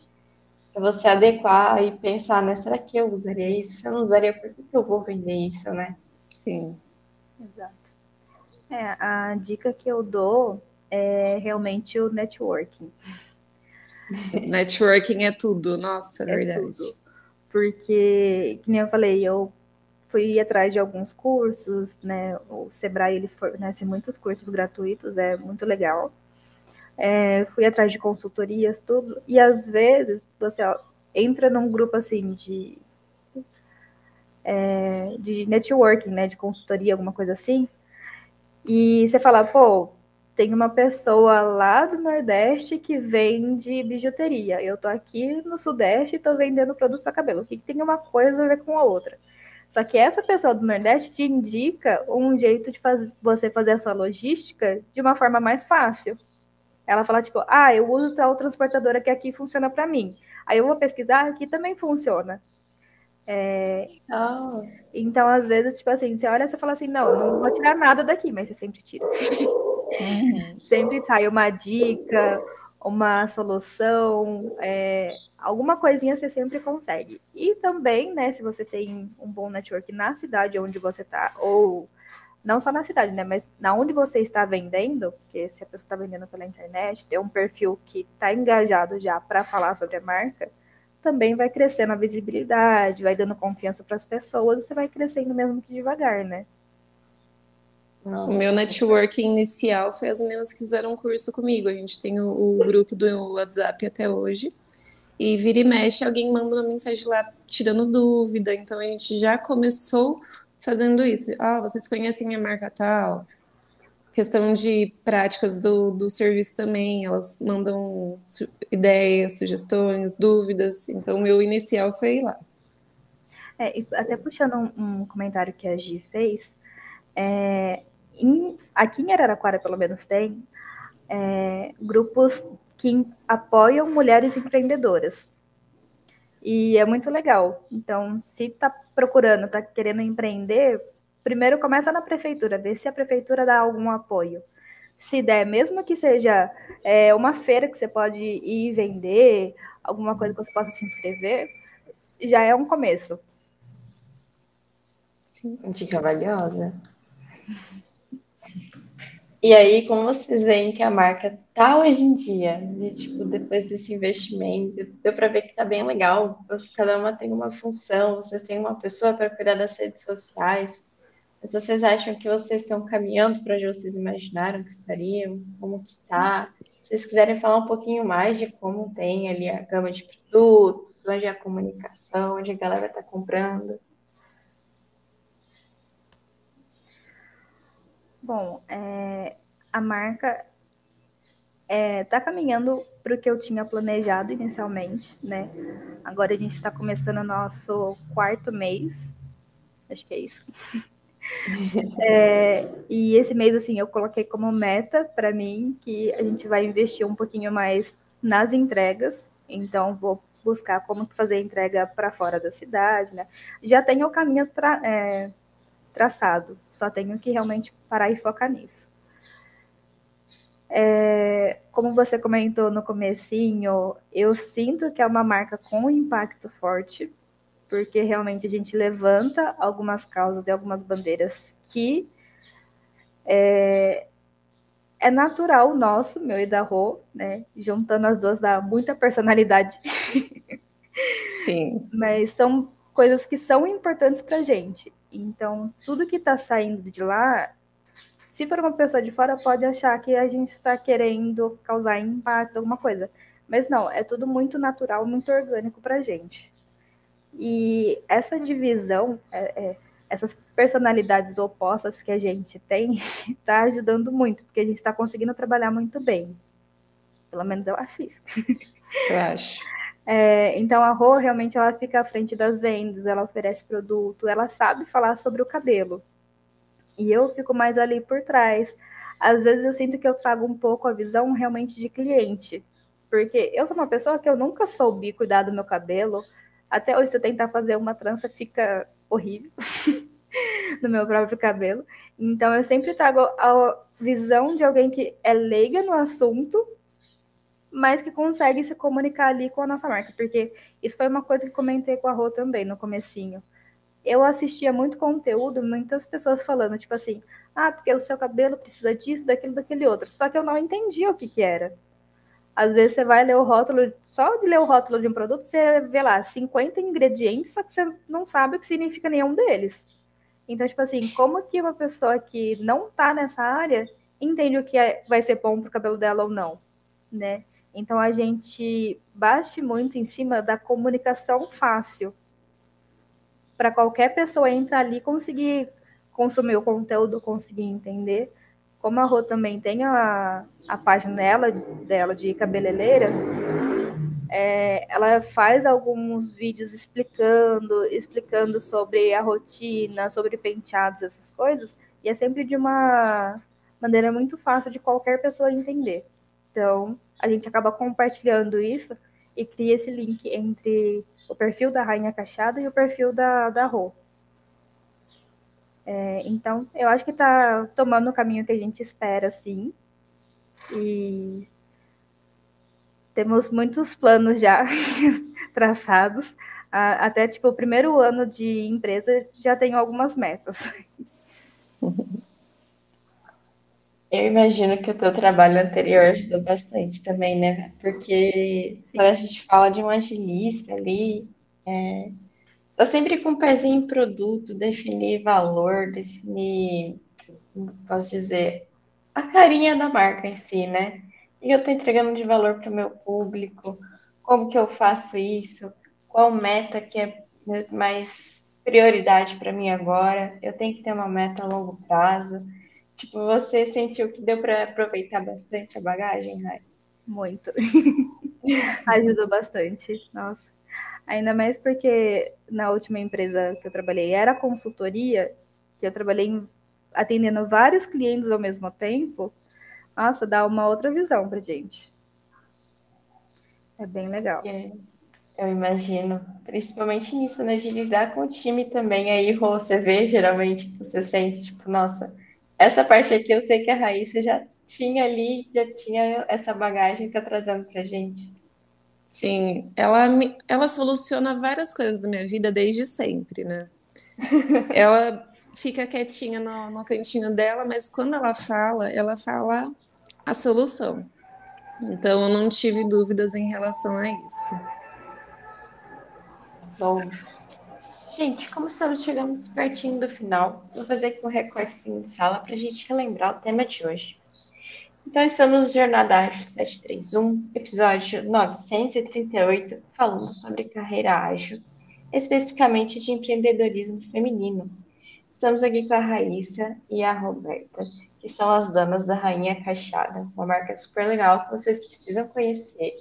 Para você adequar e pensar, né? Será que eu usaria isso? Se eu não usaria, por que, que eu vou vender isso, né? Sim. Exato. É, a dica que eu dou é realmente o networking. Networking é tudo, nossa, é, é verdade. Tudo. Porque, como eu falei, eu fui atrás de alguns cursos, né? O Sebrae ele fornece muitos cursos gratuitos, é muito legal. É, fui atrás de consultorias, tudo. E às vezes você ó, entra num grupo assim de é, de networking, né? De consultoria, alguma coisa assim. E você fala, pô, tem uma pessoa lá do Nordeste que vende bijuteria. Eu tô aqui no Sudeste e tô vendendo produto para cabelo. O que, que tem uma coisa a ver com a outra? Só que essa pessoa do Nordeste te indica um jeito de faz, você fazer a sua logística de uma forma mais fácil. Ela fala, tipo, ah, eu uso tal transportadora que aqui funciona para mim. Aí eu vou pesquisar, aqui também funciona. É... Oh. Então, às vezes, tipo assim, você olha e fala assim, não, não vou tirar nada daqui, mas você sempre tira. Uhum. sempre sai uma dica, uma solução, é, alguma coisinha você sempre consegue. E também, né, se você tem um bom network na cidade onde você está, ou não só na cidade, né, mas na onde você está vendendo, porque se a pessoa está vendendo pela internet, ter um perfil que está engajado já para falar sobre a marca, também vai crescendo a visibilidade, vai dando confiança para as pessoas, você vai crescendo mesmo que devagar, né? Nossa. O meu networking inicial foi as meninas que fizeram um curso comigo. A gente tem o, o, grupo do WhatsApp até hoje. E vira e mexe, alguém manda uma mensagem lá tirando dúvida. Então a gente já começou fazendo isso. Ah, vocês conhecem minha marca tal? questão de práticas do, do serviço também, elas mandam ideias, sugestões, dúvidas. Então, o meu inicial foi lá. É, até puxando um, um, comentário que a Gi fez, é, em, aqui em Araraquara, pelo menos, tem é, grupos que apoiam mulheres empreendedoras. E é muito legal. Então, se está procurando, está querendo empreender, primeiro começa na prefeitura, ver se a prefeitura dá algum apoio. Se der, mesmo que seja é, uma feira que você pode ir vender, alguma coisa que você possa se inscrever, já é um começo. Sim, dica valiosa. E aí, como vocês veem que a marca tá hoje em dia, de, tipo, depois desse investimento, deu para ver que tá bem legal. Cada uma tem uma função, vocês têm uma pessoa para cuidar das redes sociais, mas vocês acham que vocês estão caminhando para onde vocês imaginaram que estariam? Como que tá? Se vocês quiserem falar um pouquinho mais de como tem ali a gama de produtos, onde é a comunicação, onde a galera está comprando. Bom, é, a marca está é, tá caminhando para o que eu tinha planejado inicialmente, né? Agora a gente está começando o nosso quarto mês, acho que é isso. É, e esse mês, assim, eu coloquei como meta para mim que a gente vai investir um pouquinho mais nas entregas. Então, vou buscar como fazer a entrega para fora da cidade, né? Já tenho o caminho tra é, traçado, só tenho que realmente parar e focar nisso. É, como você comentou no comecinho, eu sinto que é uma marca com impacto forte, porque realmente a gente levanta algumas causas e algumas bandeiras que é, é natural nosso, meu e da Rô, né? Juntando as duas dá muita personalidade. Sim. Mas são coisas que são importantes para gente. Então, tudo que está saindo de lá, se for uma pessoa de fora, pode achar que a gente está querendo causar impacto, alguma coisa. Mas não, é tudo muito natural, muito orgânico para gente. E essa divisão, é, é, essas personalidades opostas que a gente tem, está ajudando muito, porque a gente está conseguindo trabalhar muito bem. Pelo menos eu acho isso. Eu acho. É, então a Rô realmente ela fica à frente das vendas, ela oferece produto, ela sabe falar sobre o cabelo. E eu fico mais ali por trás. Às vezes eu sinto que eu trago um pouco a visão realmente de cliente, porque eu sou uma pessoa que eu nunca soube cuidar do meu cabelo, até hoje, se eu tentar fazer uma trança, fica horrível no meu próprio cabelo. Então, eu sempre trago a visão de alguém que é leiga no assunto, mas que consegue se comunicar ali com a nossa marca. Porque isso foi uma coisa que comentei com a Rô também no comecinho. Eu assistia muito conteúdo, muitas pessoas falando, tipo assim, ah, porque o seu cabelo precisa disso, daquilo, daquele outro. Só que eu não entendia o que, que era. Às vezes você vai ler o rótulo, só de ler o rótulo de um produto, você vê lá 50 ingredientes, só que você não sabe o que significa nenhum deles. Então, tipo assim, como que uma pessoa que não tá nessa área entende o que é, vai ser bom pro cabelo dela ou não, né? Então a gente bate muito em cima da comunicação fácil para qualquer pessoa entrar ali conseguir consumir o conteúdo, conseguir entender. Como a Rô também tem a, a página dela, dela de cabeleireira, é, ela faz alguns vídeos explicando, explicando sobre a rotina, sobre penteados, essas coisas, e é sempre de uma maneira muito fácil de qualquer pessoa entender. Então, a gente acaba compartilhando isso e cria esse link entre o perfil da Rainha Cachada e o perfil da, da Rô. É, então, eu acho que está tomando o caminho que a gente espera, sim. E temos muitos planos já traçados. Até, tipo, o primeiro ano de empresa já tenho algumas metas. Eu imagino que o teu trabalho anterior ajudou bastante também, né? Porque Sim. quando a gente fala de um agilista ali, é, tá sempre com o um pezinho em produto, definir valor, definir, posso dizer, a carinha da marca em si, né? E eu estou entregando de valor para o meu público, como que eu faço isso, qual meta que é mais prioridade para mim agora, eu tenho que ter uma meta a longo prazo. Tipo, você sentiu que deu para aproveitar bastante a bagagem, Rai? Muito. Ajudou bastante, nossa. Ainda mais porque na última empresa que eu trabalhei era consultoria, que eu trabalhei atendendo vários clientes ao mesmo tempo. Nossa, dá uma outra visão pra gente. É bem legal. É, eu imagino. Principalmente nisso, né? De lidar com o time também. Aí, Rô, você vê geralmente, você sente, tipo, nossa, essa parte aqui eu sei que a Raíssa já tinha ali, já tinha essa bagagem que tá trazendo pra gente. Sim, ela, ela soluciona várias coisas da minha vida desde sempre, né? ela fica quietinha no, no cantinho dela, mas quando ela fala, ela fala a solução. Então eu não tive dúvidas em relação a isso. Bom, Gente, como estamos chegando pertinho do final, vou fazer aqui um recortezinho de sala para a gente relembrar o tema de hoje. Então, estamos no Jornada Ágil 731, episódio 938, falando sobre carreira ágil, especificamente de empreendedorismo feminino. Estamos aqui com a Raíssa e a Roberta, que são as damas da Rainha Caixada, uma marca super legal que vocês precisam conhecer.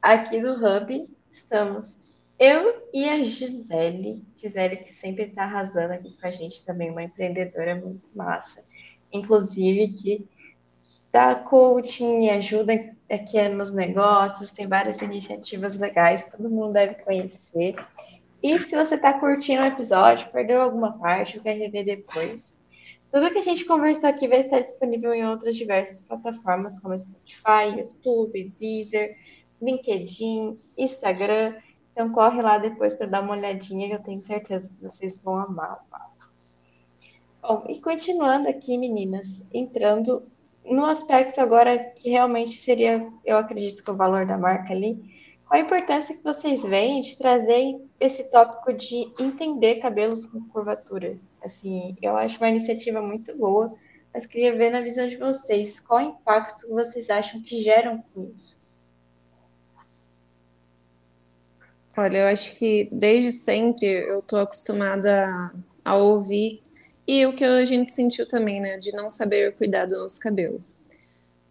Aqui do Hub, estamos eu e a Gisele, Gisele que sempre está arrasando aqui com a gente também, uma empreendedora muito massa. Inclusive que dá coaching e ajuda aqui nos negócios, tem várias iniciativas legais, todo mundo deve conhecer. E se você está curtindo o episódio, perdeu alguma parte ou quer rever depois, tudo que a gente conversou aqui vai estar disponível em outras diversas plataformas, como Spotify, YouTube, Deezer, LinkedIn, Instagram então corre lá depois para dar uma olhadinha, que eu tenho certeza que vocês vão amar o papo. Bom, e continuando aqui, meninas, entrando no aspecto agora que realmente seria, eu acredito que o valor da marca ali, qual a importância que vocês veem de trazer esse tópico de entender cabelos com curvatura? Assim, eu acho uma iniciativa muito boa, mas queria ver na visão de vocês, qual o impacto vocês acham que geram com isso? Olha, eu acho que desde sempre eu tô acostumada a, ouvir e o que a gente sentiu também, né, de não saber cuidar do nosso cabelo,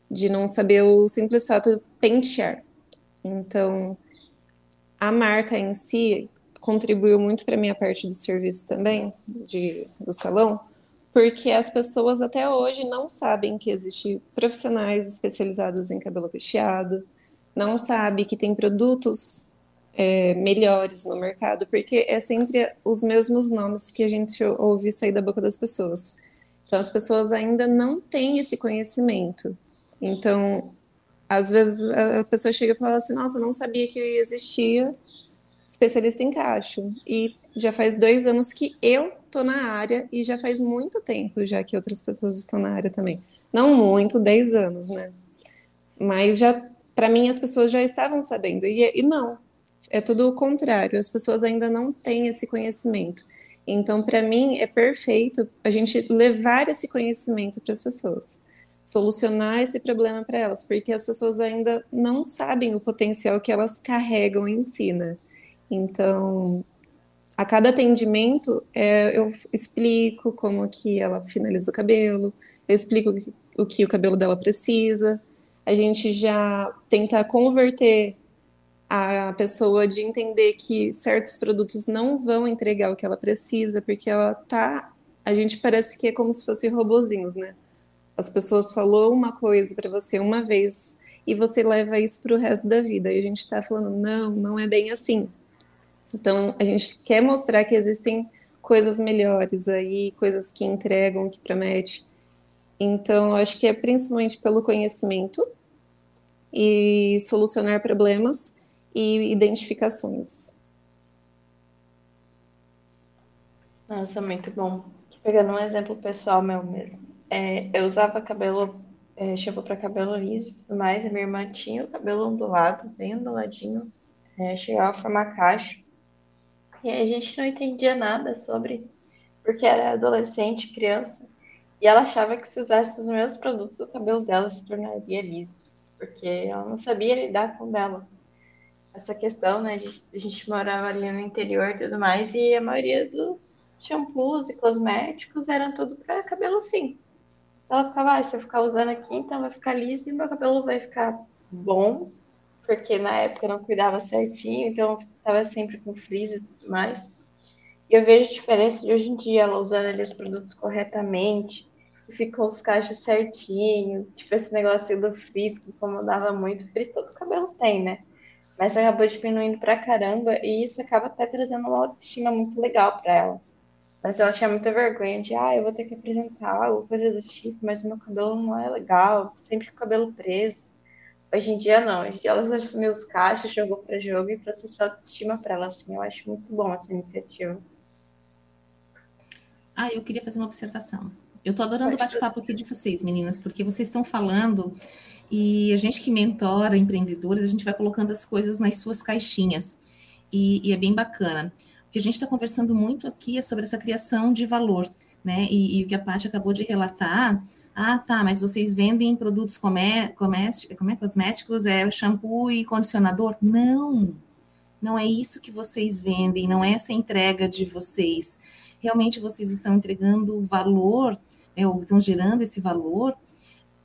de não saber o simples fato de pentear. Então, a marca em si contribuiu muito para minha parte do serviço também, de, do salão, porque as pessoas até hoje não sabem que existem profissionais especializados em cabelo cacheado, não sabe que tem produtos é, melhores no mercado, porque é sempre os mesmos nomes que a gente ouve sair da boca das pessoas. Então, as pessoas ainda não têm esse conhecimento. Então, às vezes a pessoa chega e fala assim: Nossa, não sabia que existia especialista em cacho. E já faz dois anos que eu tô na área e já faz muito tempo já que outras pessoas estão na área também. Não muito, dez anos, né? Mas já, para mim, as pessoas já estavam sabendo. E, e não, é tudo o contrário, as pessoas ainda não têm esse conhecimento. Então, para mim, é perfeito a gente levar esse conhecimento para as pessoas, solucionar esse problema para elas, porque as pessoas ainda não sabem o potencial que elas carregam em si, né? Então, a cada atendimento, é, eu explico como que ela finaliza o cabelo, eu explico o que o cabelo dela precisa, a gente já tenta converter a pessoa de entender que certos produtos não vão entregar o que ela precisa, porque ela tá. A gente parece que é como se fossem robozinhos, né? As pessoas falou uma coisa para você uma vez e você leva isso para o resto da vida. E a gente está falando, não, não é bem assim. Então, a gente quer mostrar que existem coisas melhores aí, coisas que entregam, que prometem. Então, acho que é principalmente pelo conhecimento e solucionar problemas e identificações. Nossa, muito bom. Pegando um exemplo pessoal meu mesmo. É, eu usava cabelo, é, shampoo para cabelo liso e tudo mais, e minha irmã tinha o cabelo ondulado, bem onduladinho, é, chegava a formar caixa. E a gente não entendia nada sobre, porque era adolescente, criança, e ela achava que se usasse os meus produtos, o cabelo dela se tornaria liso, porque ela não sabia lidar com dela. Essa questão, né, de a gente morava ali no interior e tudo mais, e a maioria dos shampoos e cosméticos eram tudo para cabelo assim. Ela ficava, ah, se eu ficar usando aqui, então vai ficar liso e meu cabelo vai ficar bom, porque na época eu não cuidava certinho, então estava sempre com frizz e tudo mais. E eu vejo a diferença de hoje em dia, ela usando ali os produtos corretamente, e ficou os cachos certinho, tipo esse negócio do frizz que incomodava muito. Frizz todo cabelo tem, né? Mas acabou diminuindo pra caramba, e isso acaba até trazendo uma autoestima muito legal para ela. Mas ela tinha muita vergonha de, ah, eu vou ter que apresentar algo, coisa do tipo, mas meu cabelo não é legal, sempre com o cabelo preso. Hoje em dia não, hoje em dia ela assumiu os cachos, jogou para jogo e processou autoestima para ela, assim, eu acho muito bom essa iniciativa. Ah, eu queria fazer uma observação. Eu tô adorando o bate-papo aqui de vocês, meninas, porque vocês estão falando e a gente que mentora empreendedores, a gente vai colocando as coisas nas suas caixinhas. E, e é bem bacana que a gente está conversando muito aqui é sobre essa criação de valor, né? E, e o que a Paty acabou de relatar, ah, tá, mas vocês vendem produtos comé comé é, cosméticos, é shampoo e condicionador? Não, não é isso que vocês vendem, não é essa entrega de vocês. Realmente vocês estão entregando valor, é, ou estão gerando esse valor,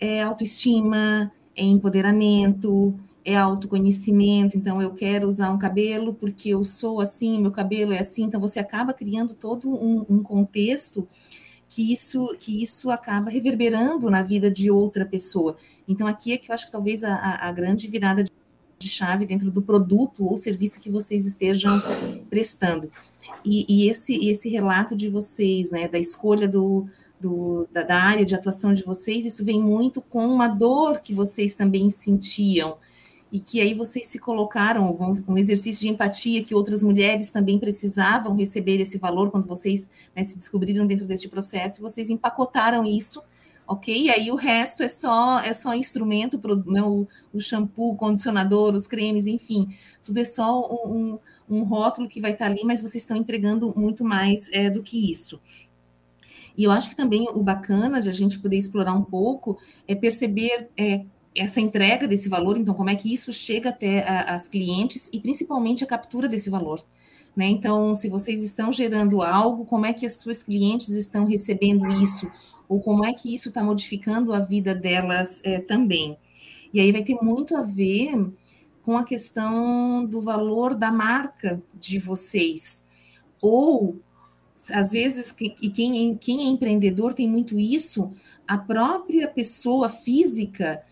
é autoestima, é empoderamento, é autoconhecimento, então eu quero usar um cabelo porque eu sou assim, meu cabelo é assim, então você acaba criando todo um, um contexto que isso, que isso acaba reverberando na vida de outra pessoa. Então aqui é que eu acho que talvez a, a grande virada de chave dentro do produto ou serviço que vocês estejam prestando. E, e esse, esse relato de vocês, né, da escolha do, do, da, da, área de atuação de vocês, isso vem muito com uma dor que vocês também sentiam, e que aí vocês se colocaram um exercício de empatia que outras mulheres também precisavam receber esse valor quando vocês né, se descobriram dentro deste processo, vocês empacotaram isso, ok? E aí o resto é só é só instrumento, pro, né, o, o, shampoo, o condicionador, os cremes, enfim, tudo é só um, um, rótulo que vai estar ali, mas vocês estão entregando muito mais é, do que isso. E eu acho que também o bacana de a gente poder explorar um pouco é perceber é, essa entrega desse valor, então, como é que isso chega até a, as clientes e principalmente a captura desse valor. Né? Então, se vocês estão gerando algo, como é que as suas clientes estão recebendo isso? Ou como é que isso está modificando a vida delas é, também? E aí vai ter muito a ver com a questão do valor da marca de vocês. Ou, às vezes, e quem, quem é empreendedor tem muito isso, a própria pessoa física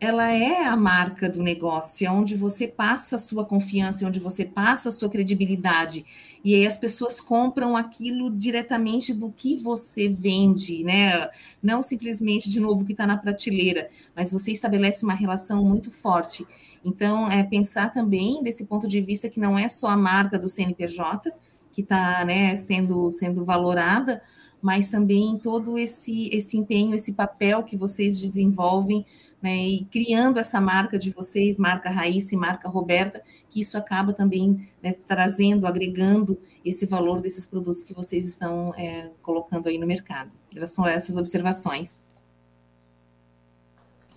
ela é a marca do negócio, é onde você passa a sua confiança, é onde você passa a sua credibilidade. E aí as pessoas compram aquilo diretamente do que você vende, né? Não simplesmente, de novo, que está na prateleira, mas você estabelece uma relação muito forte. Então, é pensar também desse ponto de vista que não é só a marca do CNPJ que está né, sendo, sendo valorada, mas também todo esse, esse empenho, esse papel que vocês desenvolvem né, e criando essa marca de vocês, marca Raíssa e marca Roberta, que isso acaba também né, trazendo, agregando esse valor desses produtos que vocês estão é, colocando aí no mercado. Elas são essas observações.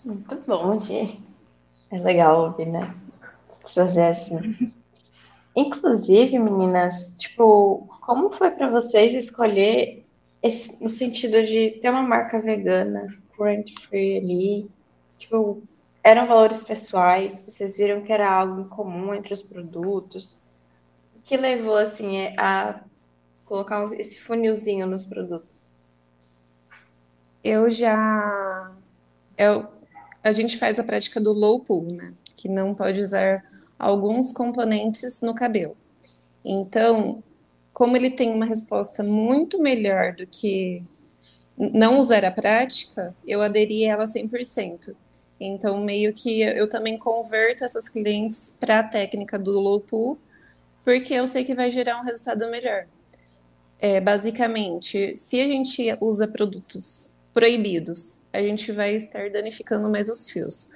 Muito bom, Gi. É legal ouvir, né? Trazer assim. Inclusive, meninas, tipo, como foi para vocês escolher esse, no sentido de ter uma marca vegana, cruelty free ali, Tipo, eram valores pessoais, vocês viram que era algo em comum entre os produtos. O que levou, assim, a colocar esse funilzinho nos produtos? Eu já. Eu, a gente faz a prática do low pool, né? Que não pode usar alguns componentes no cabelo. Então, como ele tem uma resposta muito melhor do que não usar a prática, eu aderi a ela 100%. Então, meio que eu também converto essas clientes para a técnica do pool, porque eu sei que vai gerar um resultado melhor. É, basicamente, se a gente usa produtos proibidos, a gente vai estar danificando mais os fios.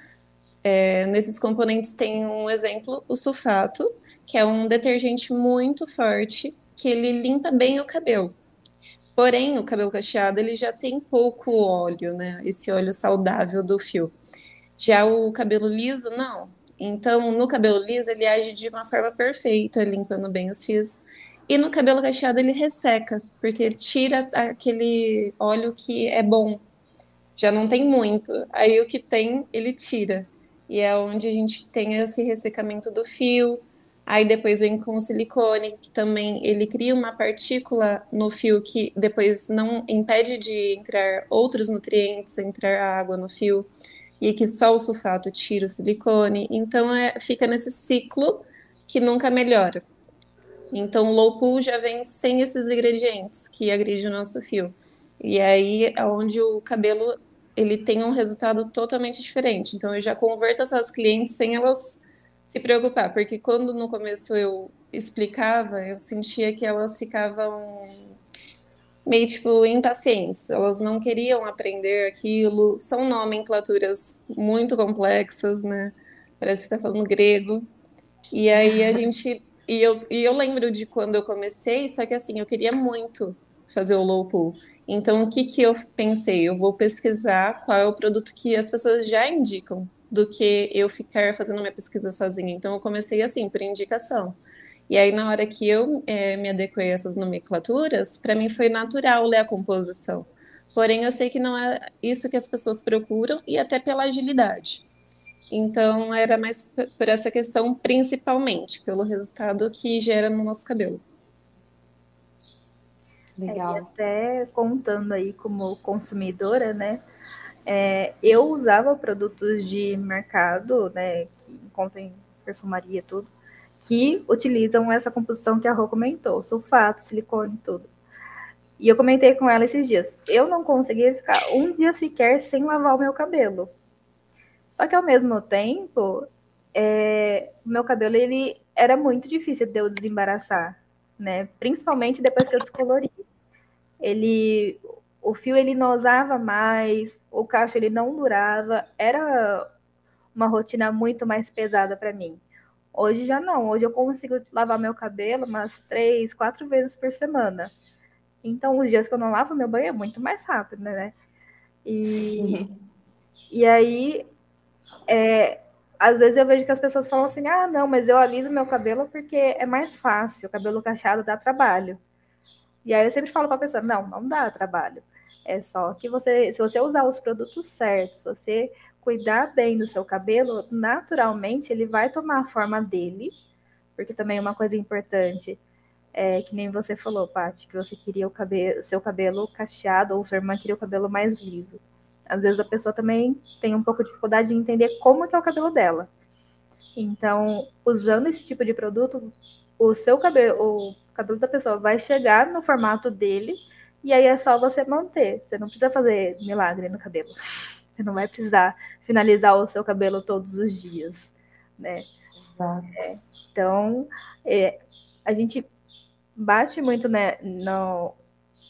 É, nesses componentes tem um exemplo, o sulfato, que é um detergente muito forte, que ele limpa bem o cabelo. Porém, o cabelo cacheado ele já tem pouco óleo, né? Esse óleo saudável do fio. Já o cabelo liso, não. Então, no cabelo liso, ele age de uma forma perfeita, limpando bem os fios. E no cabelo cacheado, ele resseca, porque tira aquele óleo que é bom. Já não tem muito. Aí o que tem, ele tira. E é onde a gente tem esse ressecamento do fio. Aí depois vem com o silicone, que também ele cria uma partícula no fio que depois não impede de entrar outros nutrientes, entrar água no fio e que só o sulfato tira o silicone. Então é, fica nesse ciclo que nunca melhora. Então o low pool já vem sem esses ingredientes que agridem o nosso fio. E aí é onde o cabelo ele tem um resultado totalmente diferente. Então eu já converto essas clientes sem elas se preocupar, porque quando no começo eu explicava, eu sentia que elas ficavam meio tipo impacientes, elas não queriam aprender aquilo, são nomenclaturas muito complexas, né? Parece que tá falando grego. E aí a gente e eu, e eu lembro de quando eu comecei, só que assim, eu queria muito fazer o low pool. Então, o que, que eu pensei? Eu vou pesquisar qual é o produto que as pessoas já indicam, do que eu ficar fazendo minha pesquisa sozinha. Então, eu comecei assim, por indicação. E aí, na hora que eu é, me adequei a essas nomenclaturas, para mim foi natural ler a composição. Porém, eu sei que não é isso que as pessoas procuram e até pela agilidade. Então, era mais por essa questão, principalmente, pelo resultado que gera no nosso cabelo. Legal. É, e até contando aí como consumidora, né? É, eu usava produtos de mercado, né? Que encontram em perfumaria tudo, que utilizam essa composição que a Rô comentou, sulfato, silicone, tudo. E eu comentei com ela esses dias. Eu não conseguia ficar um dia sequer sem lavar o meu cabelo. Só que ao mesmo tempo, é, o meu cabelo ele era muito difícil de eu desembaraçar, né? Principalmente depois que eu descolori. Ele, o fio ele não usava mais, o cacho ele não durava, era uma rotina muito mais pesada para mim. Hoje já não, hoje eu consigo lavar meu cabelo umas três, quatro vezes por semana. Então, os dias que eu não lavo meu banho é muito mais rápido, né? E, e aí, é, às vezes eu vejo que as pessoas falam assim: ah, não, mas eu aliso meu cabelo porque é mais fácil, o cabelo cacheado dá trabalho. E aí eu sempre falo para a pessoa: não, não dá trabalho. É só que você, se você usar os produtos certos, se você cuidar bem do seu cabelo, naturalmente ele vai tomar a forma dele, porque também uma coisa importante, é que nem você falou, Paty, que você queria o cabelo, seu cabelo cacheado ou sua irmã queria o cabelo mais liso. Às vezes a pessoa também tem um pouco de dificuldade de entender como é o cabelo dela. Então, usando esse tipo de produto, o seu cabelo, cabelo da pessoa vai chegar no formato dele e aí é só você manter. Você não precisa fazer milagre no cabelo. Você não vai precisar finalizar o seu cabelo todos os dias, né? É, então, é, a gente bate muito, né? No,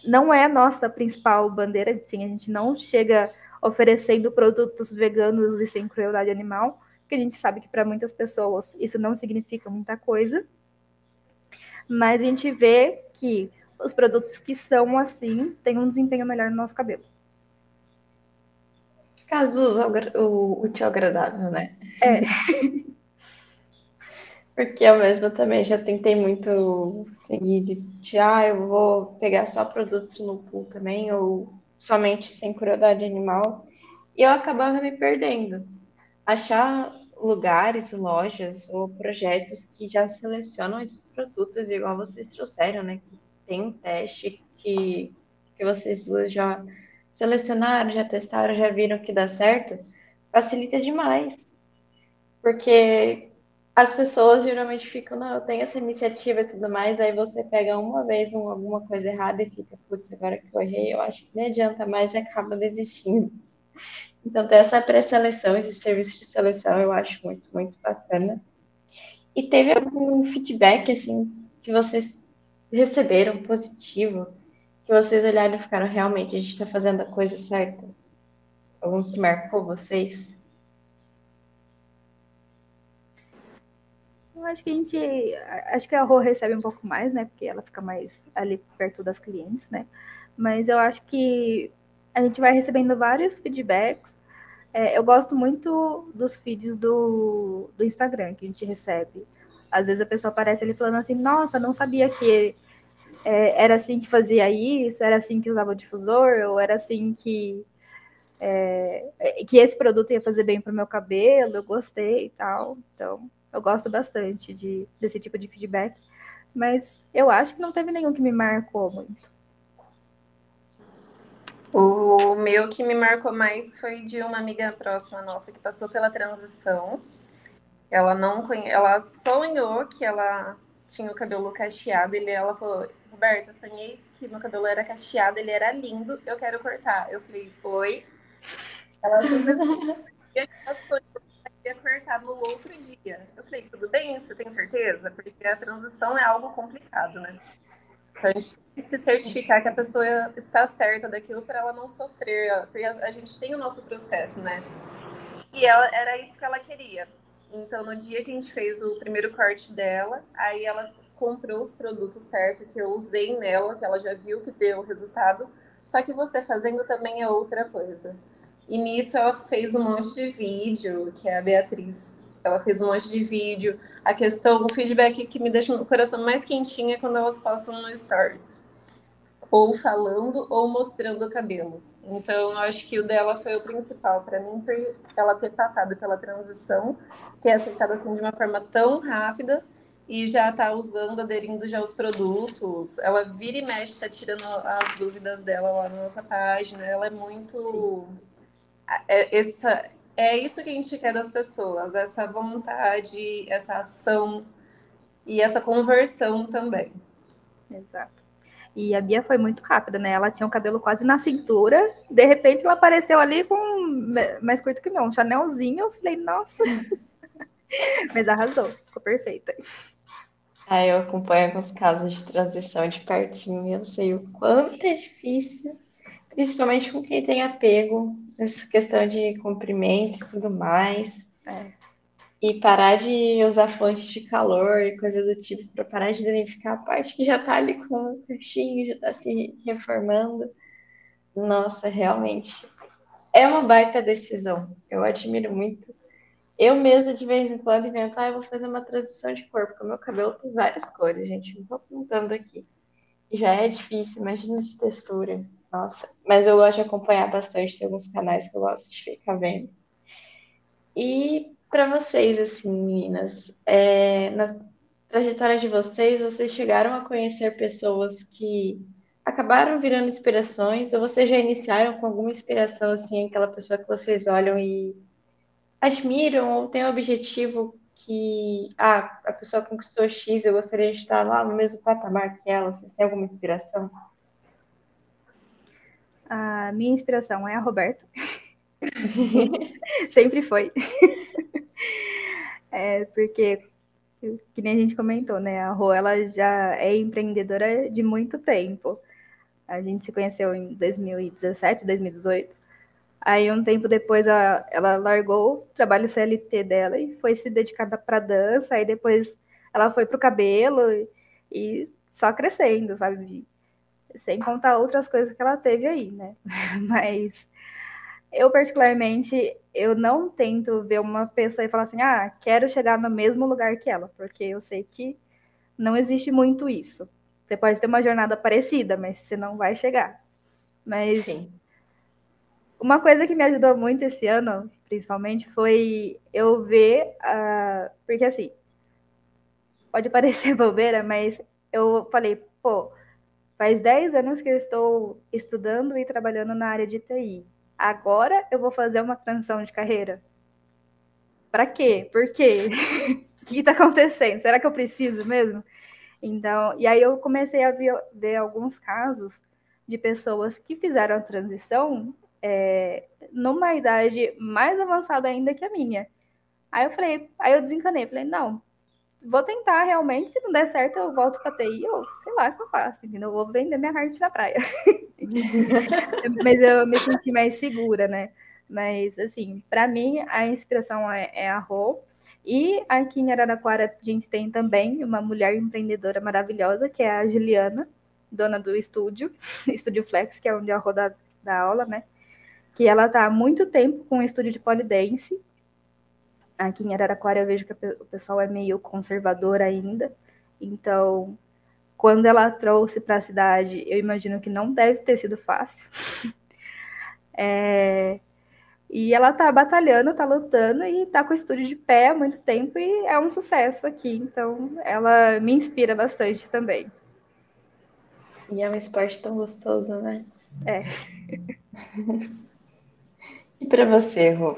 não é a nossa principal bandeira, sim, a gente não chega oferecendo produtos veganos e sem crueldade animal, porque a gente sabe que para muitas pessoas isso não significa muita coisa. Mas a gente vê que os produtos que são assim têm um desempenho melhor no nosso cabelo. Caso o útil agradável, né? É. Porque eu mesma também já tentei muito seguir de, ah, eu vou pegar só produtos no pool também, ou somente sem crueldade animal, e eu acabava me perdendo. Achar lugares, lojas ou projetos que já selecionam esses produtos, igual vocês trouxeram, né? Tem um teste que, que vocês duas já selecionaram, já testaram, já viram que dá certo, facilita demais. Porque as pessoas geralmente ficam, não, eu tenho essa iniciativa e tudo mais, aí você pega uma vez um, alguma coisa errada e fica, putz, agora que eu errei, eu acho que nem adianta mais e acaba desistindo. Então, ter essa pré-seleção, esse serviço de seleção, eu acho muito, muito bacana. E teve algum feedback, assim, que vocês receberam positivo, que vocês olharam e ficaram, realmente, a gente está fazendo a coisa certa? Algum que marcou vocês? Eu acho que a gente. Acho que a Rô recebe um pouco mais, né? Porque ela fica mais ali perto das clientes, né? Mas eu acho que a gente vai recebendo vários feedbacks. É, eu gosto muito dos feeds do, do Instagram que a gente recebe. Às vezes a pessoa aparece ali falando assim, nossa, não sabia que é, era assim que fazia isso, era assim que usava o difusor, ou era assim que, é, que esse produto ia fazer bem para o meu cabelo, eu gostei e tal. Então, eu gosto bastante de, desse tipo de feedback, mas eu acho que não teve nenhum que me marcou muito. O meu que me marcou mais foi de uma amiga próxima nossa que passou pela transição. Ela não conhe... ela sonhou que ela tinha o cabelo cacheado e ela falou: Roberta, sonhei que meu cabelo era cacheado, ele era lindo, eu quero cortar. Eu falei: Oi. Ela sonhou ia cortar no outro dia. Eu falei, tudo bem? Você tem certeza? Porque a transição é algo complicado, né? Então a gente se certificar que a pessoa está certa daquilo para ela não sofrer, porque a gente tem o nosso processo, né? E ela, era isso que ela queria. Então, no dia que a gente fez o primeiro corte dela, aí ela comprou os produtos certos que eu usei nela, que ela já viu que deu o resultado. Só que você fazendo também é outra coisa. E nisso ela fez um monte de vídeo, que é a Beatriz. Ela fez um monte de vídeo. A questão, o feedback que me deixa o coração mais quentinho é quando elas postam no Stories. Ou falando ou mostrando o cabelo. Então, eu acho que o dela foi o principal para mim, por ela ter passado pela transição, ter aceitado assim de uma forma tão rápida e já tá usando, aderindo já aos produtos. Ela vira e mexe, tá tirando as dúvidas dela lá na nossa página. Ela é muito. É, essa, é isso que a gente quer das pessoas, essa vontade, essa ação e essa conversão também. Exato. E a Bia foi muito rápida, né? Ela tinha o cabelo quase na cintura, de repente ela apareceu ali com mais curto que meu, um chanelzinho. Eu falei, nossa. Mas arrasou, ficou perfeita. Ah, eu acompanho alguns casos de transição de pertinho e eu sei o quanto é difícil, principalmente com quem tem apego essa questão de comprimento e tudo mais. É. E parar de usar fontes de calor e coisa do tipo, para parar de danificar a parte que já está ali com o caixinho, já está se reformando. Nossa, realmente. É uma baita decisão. Eu admiro muito. Eu mesma, de vez em quando, invento, ah, eu vou fazer uma transição de cor, porque o meu cabelo tem várias cores, gente. Não estou apontando aqui. Já é difícil, imagina de textura. Nossa, mas eu gosto de acompanhar bastante, tem alguns canais que eu gosto de ficar vendo. E para vocês, assim, meninas, é, na trajetória de vocês, vocês chegaram a conhecer pessoas que acabaram virando inspirações, ou vocês já iniciaram com alguma inspiração, assim, aquela pessoa que vocês olham e admiram, ou tem um objetivo que, ah, a pessoa conquistou X, eu gostaria de estar lá no mesmo patamar que ela, vocês têm alguma inspiração? A minha inspiração é a Roberta. Sempre foi. É, porque, que nem a gente comentou, né? A Rô, ela já é empreendedora de muito tempo. A gente se conheceu em 2017, 2018. Aí, um tempo depois, a, ela largou o trabalho CLT dela e foi se dedicar para dança. Aí, depois, ela foi para o cabelo e, e só crescendo, sabe? sem contar outras coisas que ela teve aí, né? Mas eu, particularmente, eu não tento ver uma pessoa e falar assim, ah, quero chegar no mesmo lugar que ela, porque eu sei que não existe muito isso. Você pode ter uma jornada parecida, mas você não vai chegar. Mas Sim. uma coisa que me ajudou muito esse ano, principalmente, foi eu ver, uh, porque assim, pode parecer bobeira, mas eu falei, pô, Faz 10 anos que eu estou estudando e trabalhando na área de TI. Agora eu vou fazer uma transição de carreira. Para quê? Por quê? que está acontecendo? Será que eu preciso mesmo? Então, e aí eu comecei a ver, ver alguns casos de pessoas que fizeram a transição é, numa idade mais avançada ainda que a minha. Aí eu falei, aí eu desencanei, falei, não, vou tentar realmente, se não der certo, eu volto para TI, ou sei lá o que eu faço, entendeu? Eu vou vender minha arte na praia. Mas eu me senti mais segura, né? Mas, assim, para mim, a inspiração é, é a Rô. E aqui em Araraquara, a gente tem também uma mulher empreendedora maravilhosa, que é a Juliana, dona do estúdio, Estúdio Flex, que é onde a Rô dá, dá aula, né? Que ela está há muito tempo com o estúdio de polidense. Aqui em Araraquara eu vejo que o pessoal é meio conservador ainda. Então, quando ela trouxe para a cidade, eu imagino que não deve ter sido fácil. é, e ela tá batalhando, tá lutando e tá com o estúdio de pé há muito tempo e é um sucesso aqui. Então, ela me inspira bastante também. E é um esporte tão gostoso, né? É. e para você, Rô?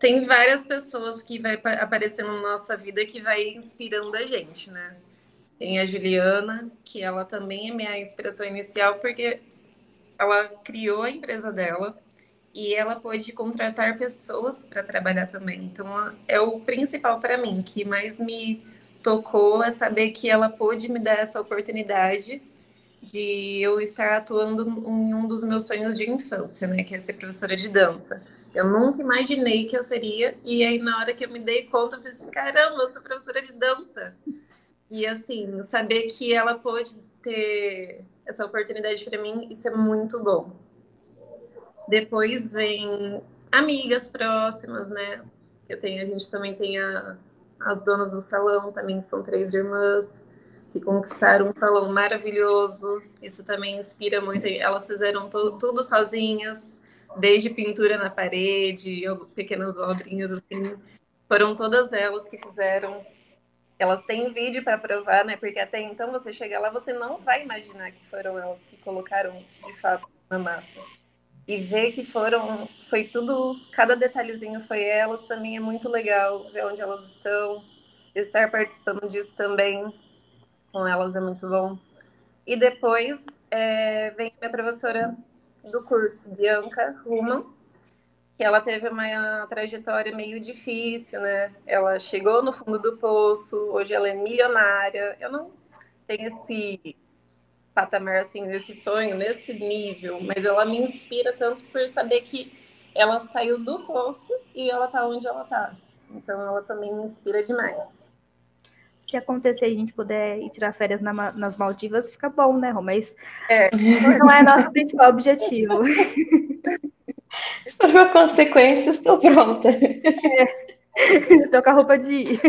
Tem várias pessoas que vai aparecendo na nossa vida que vai inspirando a gente, né? Tem a Juliana, que ela também é minha inspiração inicial, porque ela criou a empresa dela, e ela pôde contratar pessoas para trabalhar também. Então, é o principal para mim, que mais me tocou é saber que ela pôde me dar essa oportunidade de eu estar atuando em um dos meus sonhos de infância, né, que é ser professora de dança. Eu nunca imaginei que eu seria, e aí na hora que eu me dei conta, eu falei assim, caramba, eu sou professora de dança. E assim, saber que ela pôde ter essa oportunidade para mim, isso é muito bom. Depois vem amigas próximas, né? Eu tenho, a gente também tem a, as donas do salão, também são três irmãs que conquistaram um salão maravilhoso. Isso também inspira muito. Elas fizeram tudo sozinhas, desde pintura na parede, pequenas obrinhas assim. Foram todas elas que fizeram. Elas têm vídeo para provar, né? Porque até então você chegar lá, você não vai imaginar que foram elas que colocaram de fato na massa e ver que foram, foi tudo, cada detalhezinho foi elas, também é muito legal ver onde elas estão, estar participando disso também com elas é muito bom. E depois é, vem minha professora do curso, Bianca Ruman, que ela teve uma trajetória meio difícil, né? Ela chegou no fundo do poço, hoje ela é milionária. Eu não tenho esse patamar assim nesse sonho, nesse nível, mas ela me inspira tanto por saber que ela saiu do poço e ela tá onde ela tá. Então ela também me inspira demais. Se acontecer e a gente puder ir tirar férias na, nas Maldivas, fica bom, né, Rô? Mas é. não é nosso principal objetivo. For consequência, estou pronta. É. Tô com a roupa de ir.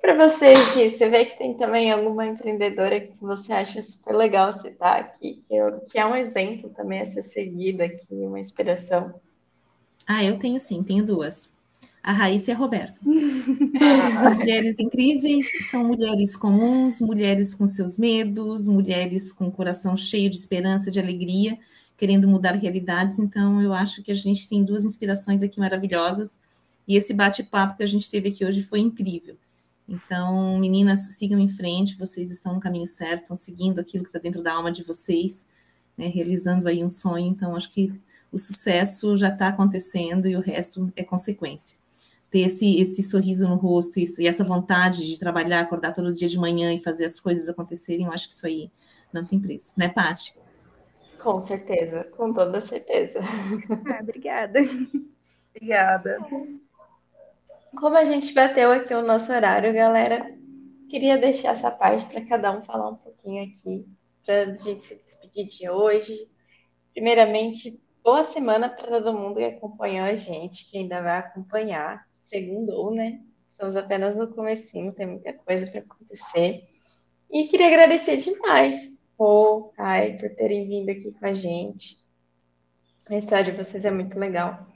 Para você, Gui, você vê que tem também alguma empreendedora que você acha super legal citar aqui, que, eu, que é um exemplo também a ser seguido aqui, uma inspiração? Ah, eu tenho sim, tenho duas. A Raíssa e a Roberta. São mulheres incríveis, são mulheres comuns, mulheres com seus medos, mulheres com o coração cheio de esperança, de alegria, querendo mudar realidades. Então, eu acho que a gente tem duas inspirações aqui maravilhosas. E esse bate-papo que a gente teve aqui hoje foi incrível. Então, meninas, sigam em frente, vocês estão no caminho certo, estão seguindo aquilo que está dentro da alma de vocês, né, realizando aí um sonho. Então, acho que o sucesso já está acontecendo e o resto é consequência. Ter esse, esse sorriso no rosto e, e essa vontade de trabalhar, acordar todo dia de manhã e fazer as coisas acontecerem, eu acho que isso aí não tem preço, né, Paty? Com certeza, com toda certeza. Ah, obrigada. Obrigada. Como a gente bateu aqui o nosso horário, galera, queria deixar essa parte para cada um falar um pouquinho aqui, para a gente se despedir de hoje. Primeiramente, boa semana para todo mundo que acompanhou a gente, que ainda vai acompanhar, segundo, né? Estamos apenas no comecinho, tem muita coisa para acontecer. E queria agradecer demais, Pô, Kai, por terem vindo aqui com a gente. A história de vocês é muito legal.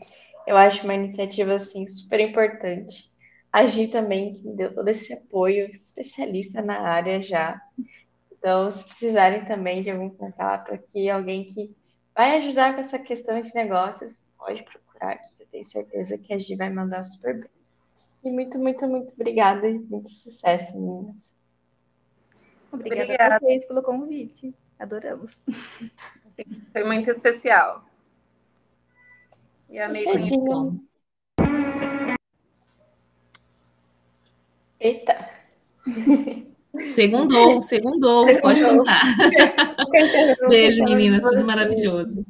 Eu acho uma iniciativa assim super importante. A Gi também, que me deu todo esse apoio, especialista na área já. Então, se precisarem também de algum contato aqui, alguém que vai ajudar com essa questão de negócios, pode procurar aqui, tenho certeza que a Gi vai mandar super bem. E muito, muito, muito obrigada e muito sucesso, meninas. Obrigada, Obrigada. a vocês pelo convite. Adoramos. Foi muito especial. E amei conhecer. Fechadinho. Eita. Segundou, segundou, pode contar. Beijo, meninas, tudo maravilhoso.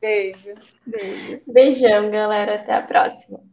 Beijo. Beijo. Beijão, galera. Até a próxima.